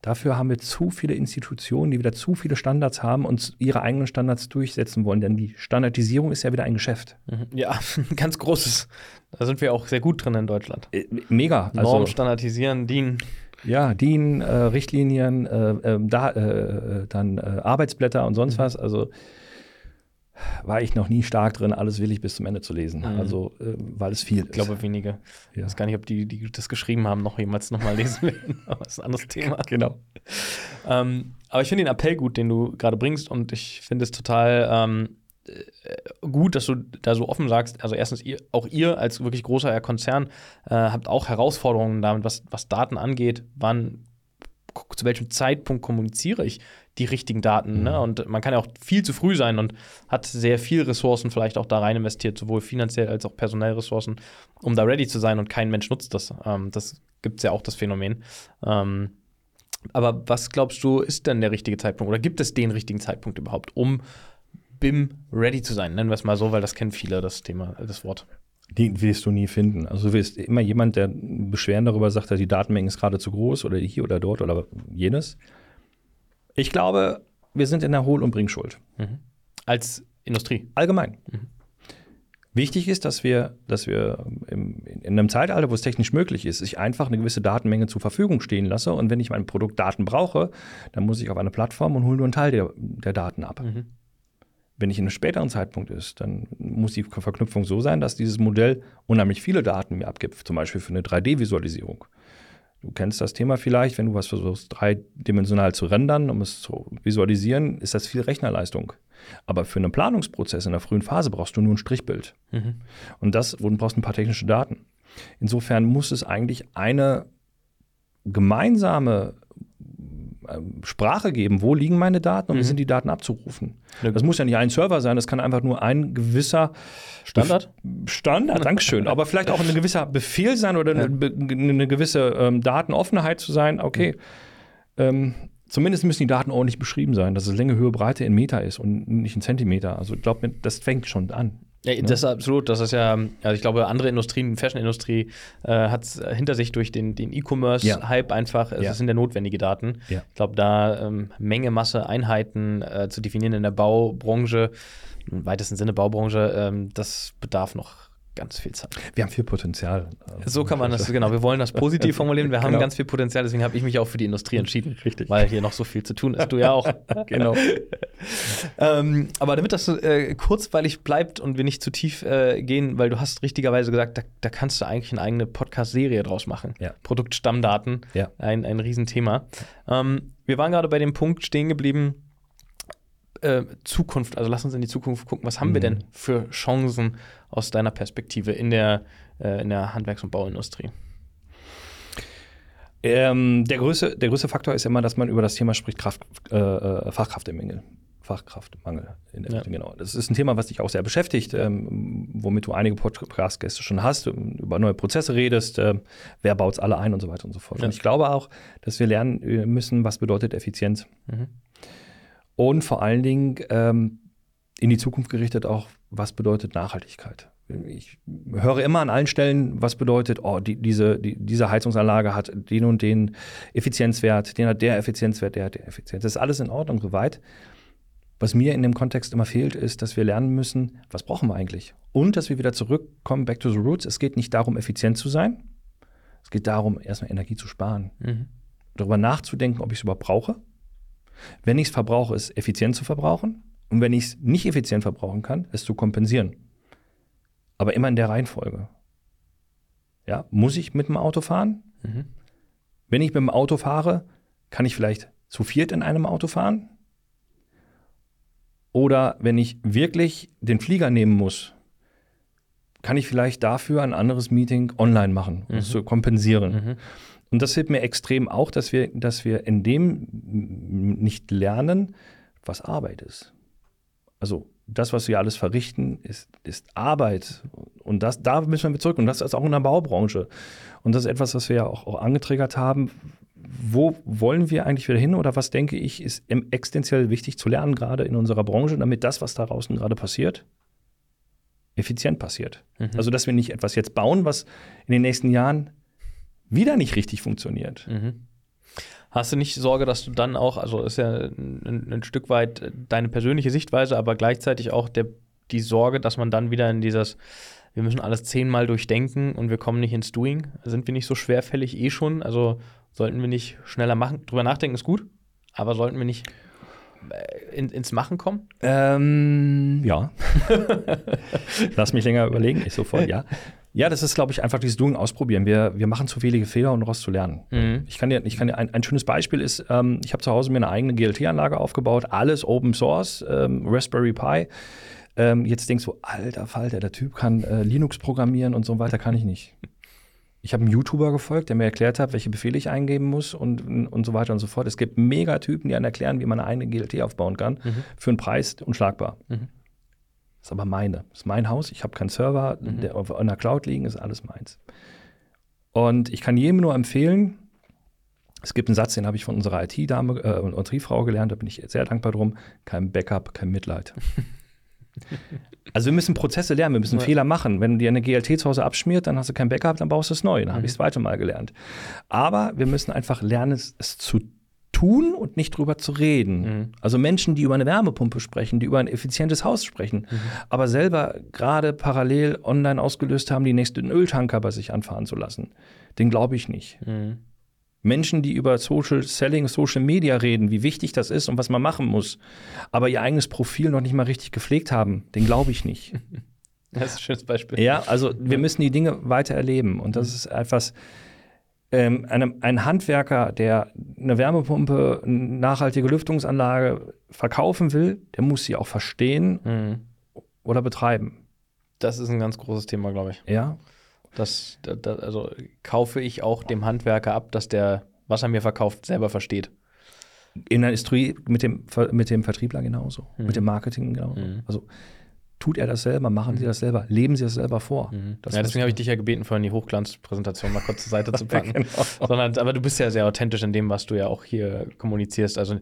Dafür haben wir zu viele Institutionen, die wieder zu viele Standards haben und ihre eigenen Standards durchsetzen wollen. Denn die Standardisierung ist ja wieder ein Geschäft. Mhm. ja, ganz großes. Da sind wir auch sehr gut drin in Deutschland. Äh, Mega. Also, standardisieren, DIN. Ja, DIN, äh, Richtlinien, äh, ähm, da, äh, dann äh, Arbeitsblätter und sonst was. Also war ich noch nie stark drin, alles willig bis zum Ende zu lesen. Mhm. Also, äh, weil es viel ist. Ich glaube, wenige. Ich Ja. weiß gar nicht, ob die, die das geschrieben haben, noch jemals nochmal lesen werden. Aber das ist ein anderes Thema. Genau. Ähm, aber ich finde den Appell gut, den du gerade bringst, und ich finde es total ähm, äh, gut, dass du da so offen sagst. Also erstens, ihr, auch ihr als wirklich großer Konzern äh, habt auch Herausforderungen damit, was, was Daten angeht. Wann, zu welchem Zeitpunkt kommuniziere ich die richtigen Daten? Ne? Und man kann ja auch viel zu früh sein und hat sehr viel Ressourcen vielleicht auch da rein investiert, sowohl finanziell als auch personelle Ressourcen, um da ready zu sein und kein Mensch nutzt das. Ähm, das gibt es ja auch, das Phänomen. Ähm, aber was glaubst du, ist denn der richtige Zeitpunkt? Oder gibt es den richtigen Zeitpunkt überhaupt, um BIM ready zu sein? Nennen wir es mal so, weil das kennen viele, das Thema, das Wort. Den wirst du nie finden. Also du wirst immer jemand, der Beschweren darüber sagt, dass die Datenmenge ist gerade zu groß oder hier oder dort oder jenes. Ich glaube, wir sind in der Hohl- und Bringschuld. Als Industrie. Allgemein. Wichtig ist, dass wir, dass wir im, in einem Zeitalter, wo es technisch möglich ist, ich einfach eine gewisse Datenmenge zur Verfügung stehen lasse. Und wenn ich mein Produkt Daten brauche, dann muss ich auf eine Plattform und hole nur einen Teil der, der Daten ab. Wenn ich in einem späteren Zeitpunkt ist, dann muss die Verknüpfung so sein, dass dieses Modell unheimlich viele Daten mir abgibt, zum Beispiel für eine 3D-Visualisierung. Du kennst das Thema vielleicht, wenn du was versuchst, dreidimensional zu rendern, um es zu visualisieren, ist das viel Rechnerleistung. Aber für einen Planungsprozess in der frühen Phase brauchst du nur ein Strichbild. Und das, wo du brauchst ein paar technische Daten. Insofern muss es eigentlich eine gemeinsame Sprache geben, wo liegen meine Daten und wie sind die Daten abzurufen. Das muss ja nicht ein Server sein, das kann einfach nur ein gewisser Standard? Standard, Dankeschön. Aber vielleicht auch ein gewisser Befehl sein oder eine, eine gewisse ähm, Datenoffenheit zu sein. Okay, ähm, zumindest müssen die Daten ordentlich beschrieben sein, dass es Länge, Höhe, Breite in Meter ist und nicht in Zentimeter. Also ich glaube, das fängt schon an. Ja, das ist absolut. Das ist ja, also ich glaube, andere Industrien, Fashion-Industrie äh, hat es hinter sich durch den, den E-Commerce-Hype einfach. Es Ja. sind ja notwendige Daten. Ja. Ich glaube, da ähm, Menge, Masse, Einheiten äh, zu definieren in der Baubranche, im weitesten Sinne Baubranche, ähm, das bedarf noch ganz viel Zeit. Wir haben viel Potenzial. So kann man das, genau. Wir wollen das positiv formulieren. Wir haben Genau. ganz viel Potenzial, deswegen habe ich mich auch für die Industrie entschieden. Richtig. Weil hier noch so viel zu tun ist. Du ja auch. Genau. ähm, aber damit das äh, kurzweilig bleibt und wir nicht zu tief äh, gehen, weil du hast richtigerweise gesagt, da, da kannst du eigentlich eine eigene Podcast-Serie draus machen. Ja. Produktstammdaten, Ja. ein, ein Riesenthema. Ähm, wir waren gerade bei dem Punkt stehen geblieben, äh, Zukunft, also lass uns in die Zukunft gucken. Was haben wir Mhm. denn für Chancen aus deiner Perspektive in der, äh, in der Handwerks- und Bauindustrie? Ähm, der, größte, der größte Faktor ist immer, dass man über das Thema spricht, Kraft, äh, äh, Fachkräftemangel. Fachkraftmangel. Ja. Genau. Das ist ein Thema, was dich auch sehr beschäftigt, ähm, womit du einige Podcast-Gäste schon hast, über neue Prozesse redest, äh, wer baut es alle ein und so weiter und so fort. Ja. Und ich glaube auch, dass wir lernen äh, müssen, was bedeutet Effizienz. Mhm. Und vor allen Dingen ähm, in die Zukunft gerichtet auch, was bedeutet Nachhaltigkeit ich höre immer an allen Stellen, was bedeutet, oh, die, diese, die, diese Heizungsanlage hat den und den Effizienzwert, den hat der Effizienzwert, der hat der Effizienz. Das ist alles in Ordnung soweit. Was mir in dem Kontext immer fehlt, ist, dass wir lernen müssen, was brauchen wir eigentlich? Und dass wir wieder zurückkommen, back to the roots. Es geht nicht darum, effizient zu sein. Es geht darum, erstmal Energie zu sparen. Mhm. Darüber nachzudenken, ob ich es überhaupt brauche. Wenn ich es verbrauche, es effizient zu verbrauchen. Und wenn ich es nicht effizient verbrauchen kann, es zu kompensieren aber immer in der Reihenfolge. Ja, muss ich mit dem Auto fahren? Mhm. Wenn ich mit dem Auto fahre, kann ich vielleicht zu viert in einem Auto fahren? Oder wenn ich wirklich den Flieger nehmen muss, kann ich vielleicht dafür ein anderes Meeting online machen, um mhm. es zu kompensieren. Mhm. Und das hilft mir extrem auch, dass wir, dass wir in dem nicht lernen, was Arbeit ist. Also das, was wir alles verrichten, ist, ist Arbeit. Und das, da müssen wir zurück. Und das ist auch in der Baubranche. Und das ist etwas, was wir ja auch, auch angetriggert haben. Wo wollen wir eigentlich wieder hin? Oder was denke ich, ist existenziell wichtig zu lernen, gerade in unserer Branche, damit das, was da draußen gerade passiert, effizient passiert. Mhm. Also, dass wir nicht etwas jetzt bauen, was in den nächsten Jahren wieder nicht richtig funktioniert. Mhm. Hast du nicht Sorge, dass du dann auch, also ist ja ein, ein Stück weit deine persönliche Sichtweise, aber gleichzeitig auch der, die Sorge, dass man dann wieder in dieses, wir müssen alles zehnmal durchdenken und wir kommen nicht ins Doing. Sind wir nicht so schwerfällig eh schon? Also sollten wir nicht schneller machen? Drüber nachdenken ist gut, aber sollten wir nicht äh, in, ins Machen kommen? Ähm, ja. Lass mich länger überlegen, ich sofort, ja. Ja, das ist, glaube ich, einfach dieses Doing ausprobieren. Wir, wir machen zu viele Fehler, um daraus zu lernen. Mhm. Ich kann dir, ich kann dir ein, ein schönes Beispiel ist, ähm, ich habe zu Hause mir eine eigene GLT-Anlage aufgebaut, alles Open Source, ähm, Raspberry Pi. Ähm, jetzt denkst du, alter Falter, der Typ kann äh, Linux programmieren und so weiter, kann ich nicht. Ich habe einen YouTuber gefolgt, der mir erklärt hat, welche Befehle ich eingeben muss und, und so weiter und so fort. Es gibt Megatypen, die einem erklären, wie man eine eigene GLT aufbauen kann, mhm. für einen Preis unschlagbar. Mhm. Das ist aber meine. Das ist mein Haus. Ich habe keinen Server, mhm. der auf einer Cloud liegen, ist alles meins. Und ich kann jedem nur empfehlen, es gibt einen Satz, den habe ich von unserer IT-Dame äh, und IT-Frau gelernt, da bin ich sehr dankbar drum. Kein Backup, kein Mitleid. also wir müssen Prozesse lernen, wir müssen ja. Fehler machen. Wenn dir eine GLT zu Hause abschmiert, dann hast du kein Backup, dann baust du es neu. Dann mhm. habe ich es zweite Mal gelernt. Aber wir müssen einfach lernen, es, es zu tun und nicht drüber zu reden. Mhm. Also Menschen, die über eine Wärmepumpe sprechen, die über ein effizientes Haus sprechen, mhm. aber selber gerade parallel online ausgelöst haben, die nächsten Öltanker bei sich anfahren zu lassen. Den glaube ich nicht. Mhm. Menschen, die über Social Selling, Social Media reden, wie wichtig das ist und was man machen muss, aber ihr eigenes Profil noch nicht mal richtig gepflegt haben, den glaube ich nicht. Das ist ein schönes Beispiel. Ja, also wir müssen die Dinge weiter erleben und das mhm. ist etwas, ähm, einem, ein Handwerker, der eine Wärmepumpe, eine nachhaltige Lüftungsanlage verkaufen will, der muss sie auch verstehen mhm. oder betreiben. Das ist ein ganz großes Thema, glaube ich. Ja. Das, das, also kaufe ich auch dem Handwerker ab, dass der, was er mir verkauft, selber versteht. In der Industrie mit dem, mit dem Vertriebler genauso, mhm. mit dem Marketing genauso. Mhm. Also Tut er das selber? Machen mhm. Sie das selber? Leben Sie das selber vor? Mhm. Das ja, deswegen habe ich dich ja gebeten, vorhin die Hochglanzpräsentation mal kurz zur Seite zu packen. genau. Sondern, aber du bist ja sehr authentisch in dem, was du ja auch hier kommunizierst. Also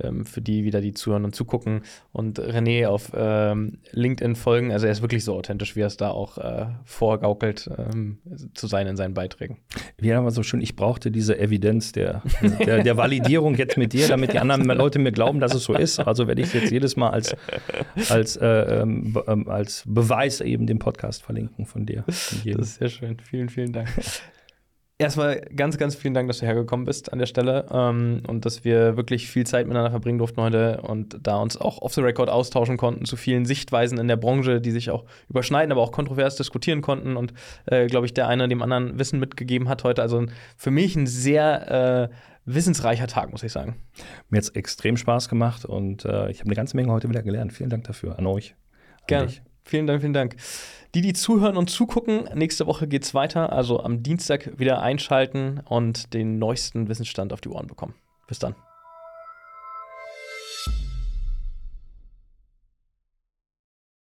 ähm, für die wieder, die zuhören und zugucken und René auf ähm, LinkedIn folgen. Also er ist wirklich so authentisch, wie er es da auch äh, vorgaukelt ähm, zu sein in seinen Beiträgen. Wie aber so schön, ich brauchte diese Evidenz der, der, der Validierung jetzt mit dir, damit die anderen Leute mir glauben, dass es so ist. Also werde ich jetzt jedes Mal als, als äh, ähm, als Beweis eben den Podcast verlinken von dir. Von das ist sehr schön. Vielen, vielen Dank. Erstmal ganz, ganz vielen Dank, dass du hergekommen bist an der Stelle ähm, und dass wir wirklich viel Zeit miteinander verbringen durften heute und da uns auch off the record austauschen konnten zu vielen Sichtweisen in der Branche, die sich auch überschneiden, aber auch kontrovers diskutieren konnten und, äh, glaube ich, der eine dem anderen Wissen mitgegeben hat heute. Also für mich ein sehr äh, wissensreicher Tag, muss ich sagen. Mir hat es extrem Spaß gemacht und äh, ich habe eine ganze Menge heute wieder gelernt. Vielen Dank dafür an euch. Gerne. Vielen Dank, vielen Dank. Die, die zuhören und zugucken, nächste Woche geht es weiter. Also am Dienstag wieder einschalten und den neuesten Wissensstand auf die Ohren bekommen. Bis dann.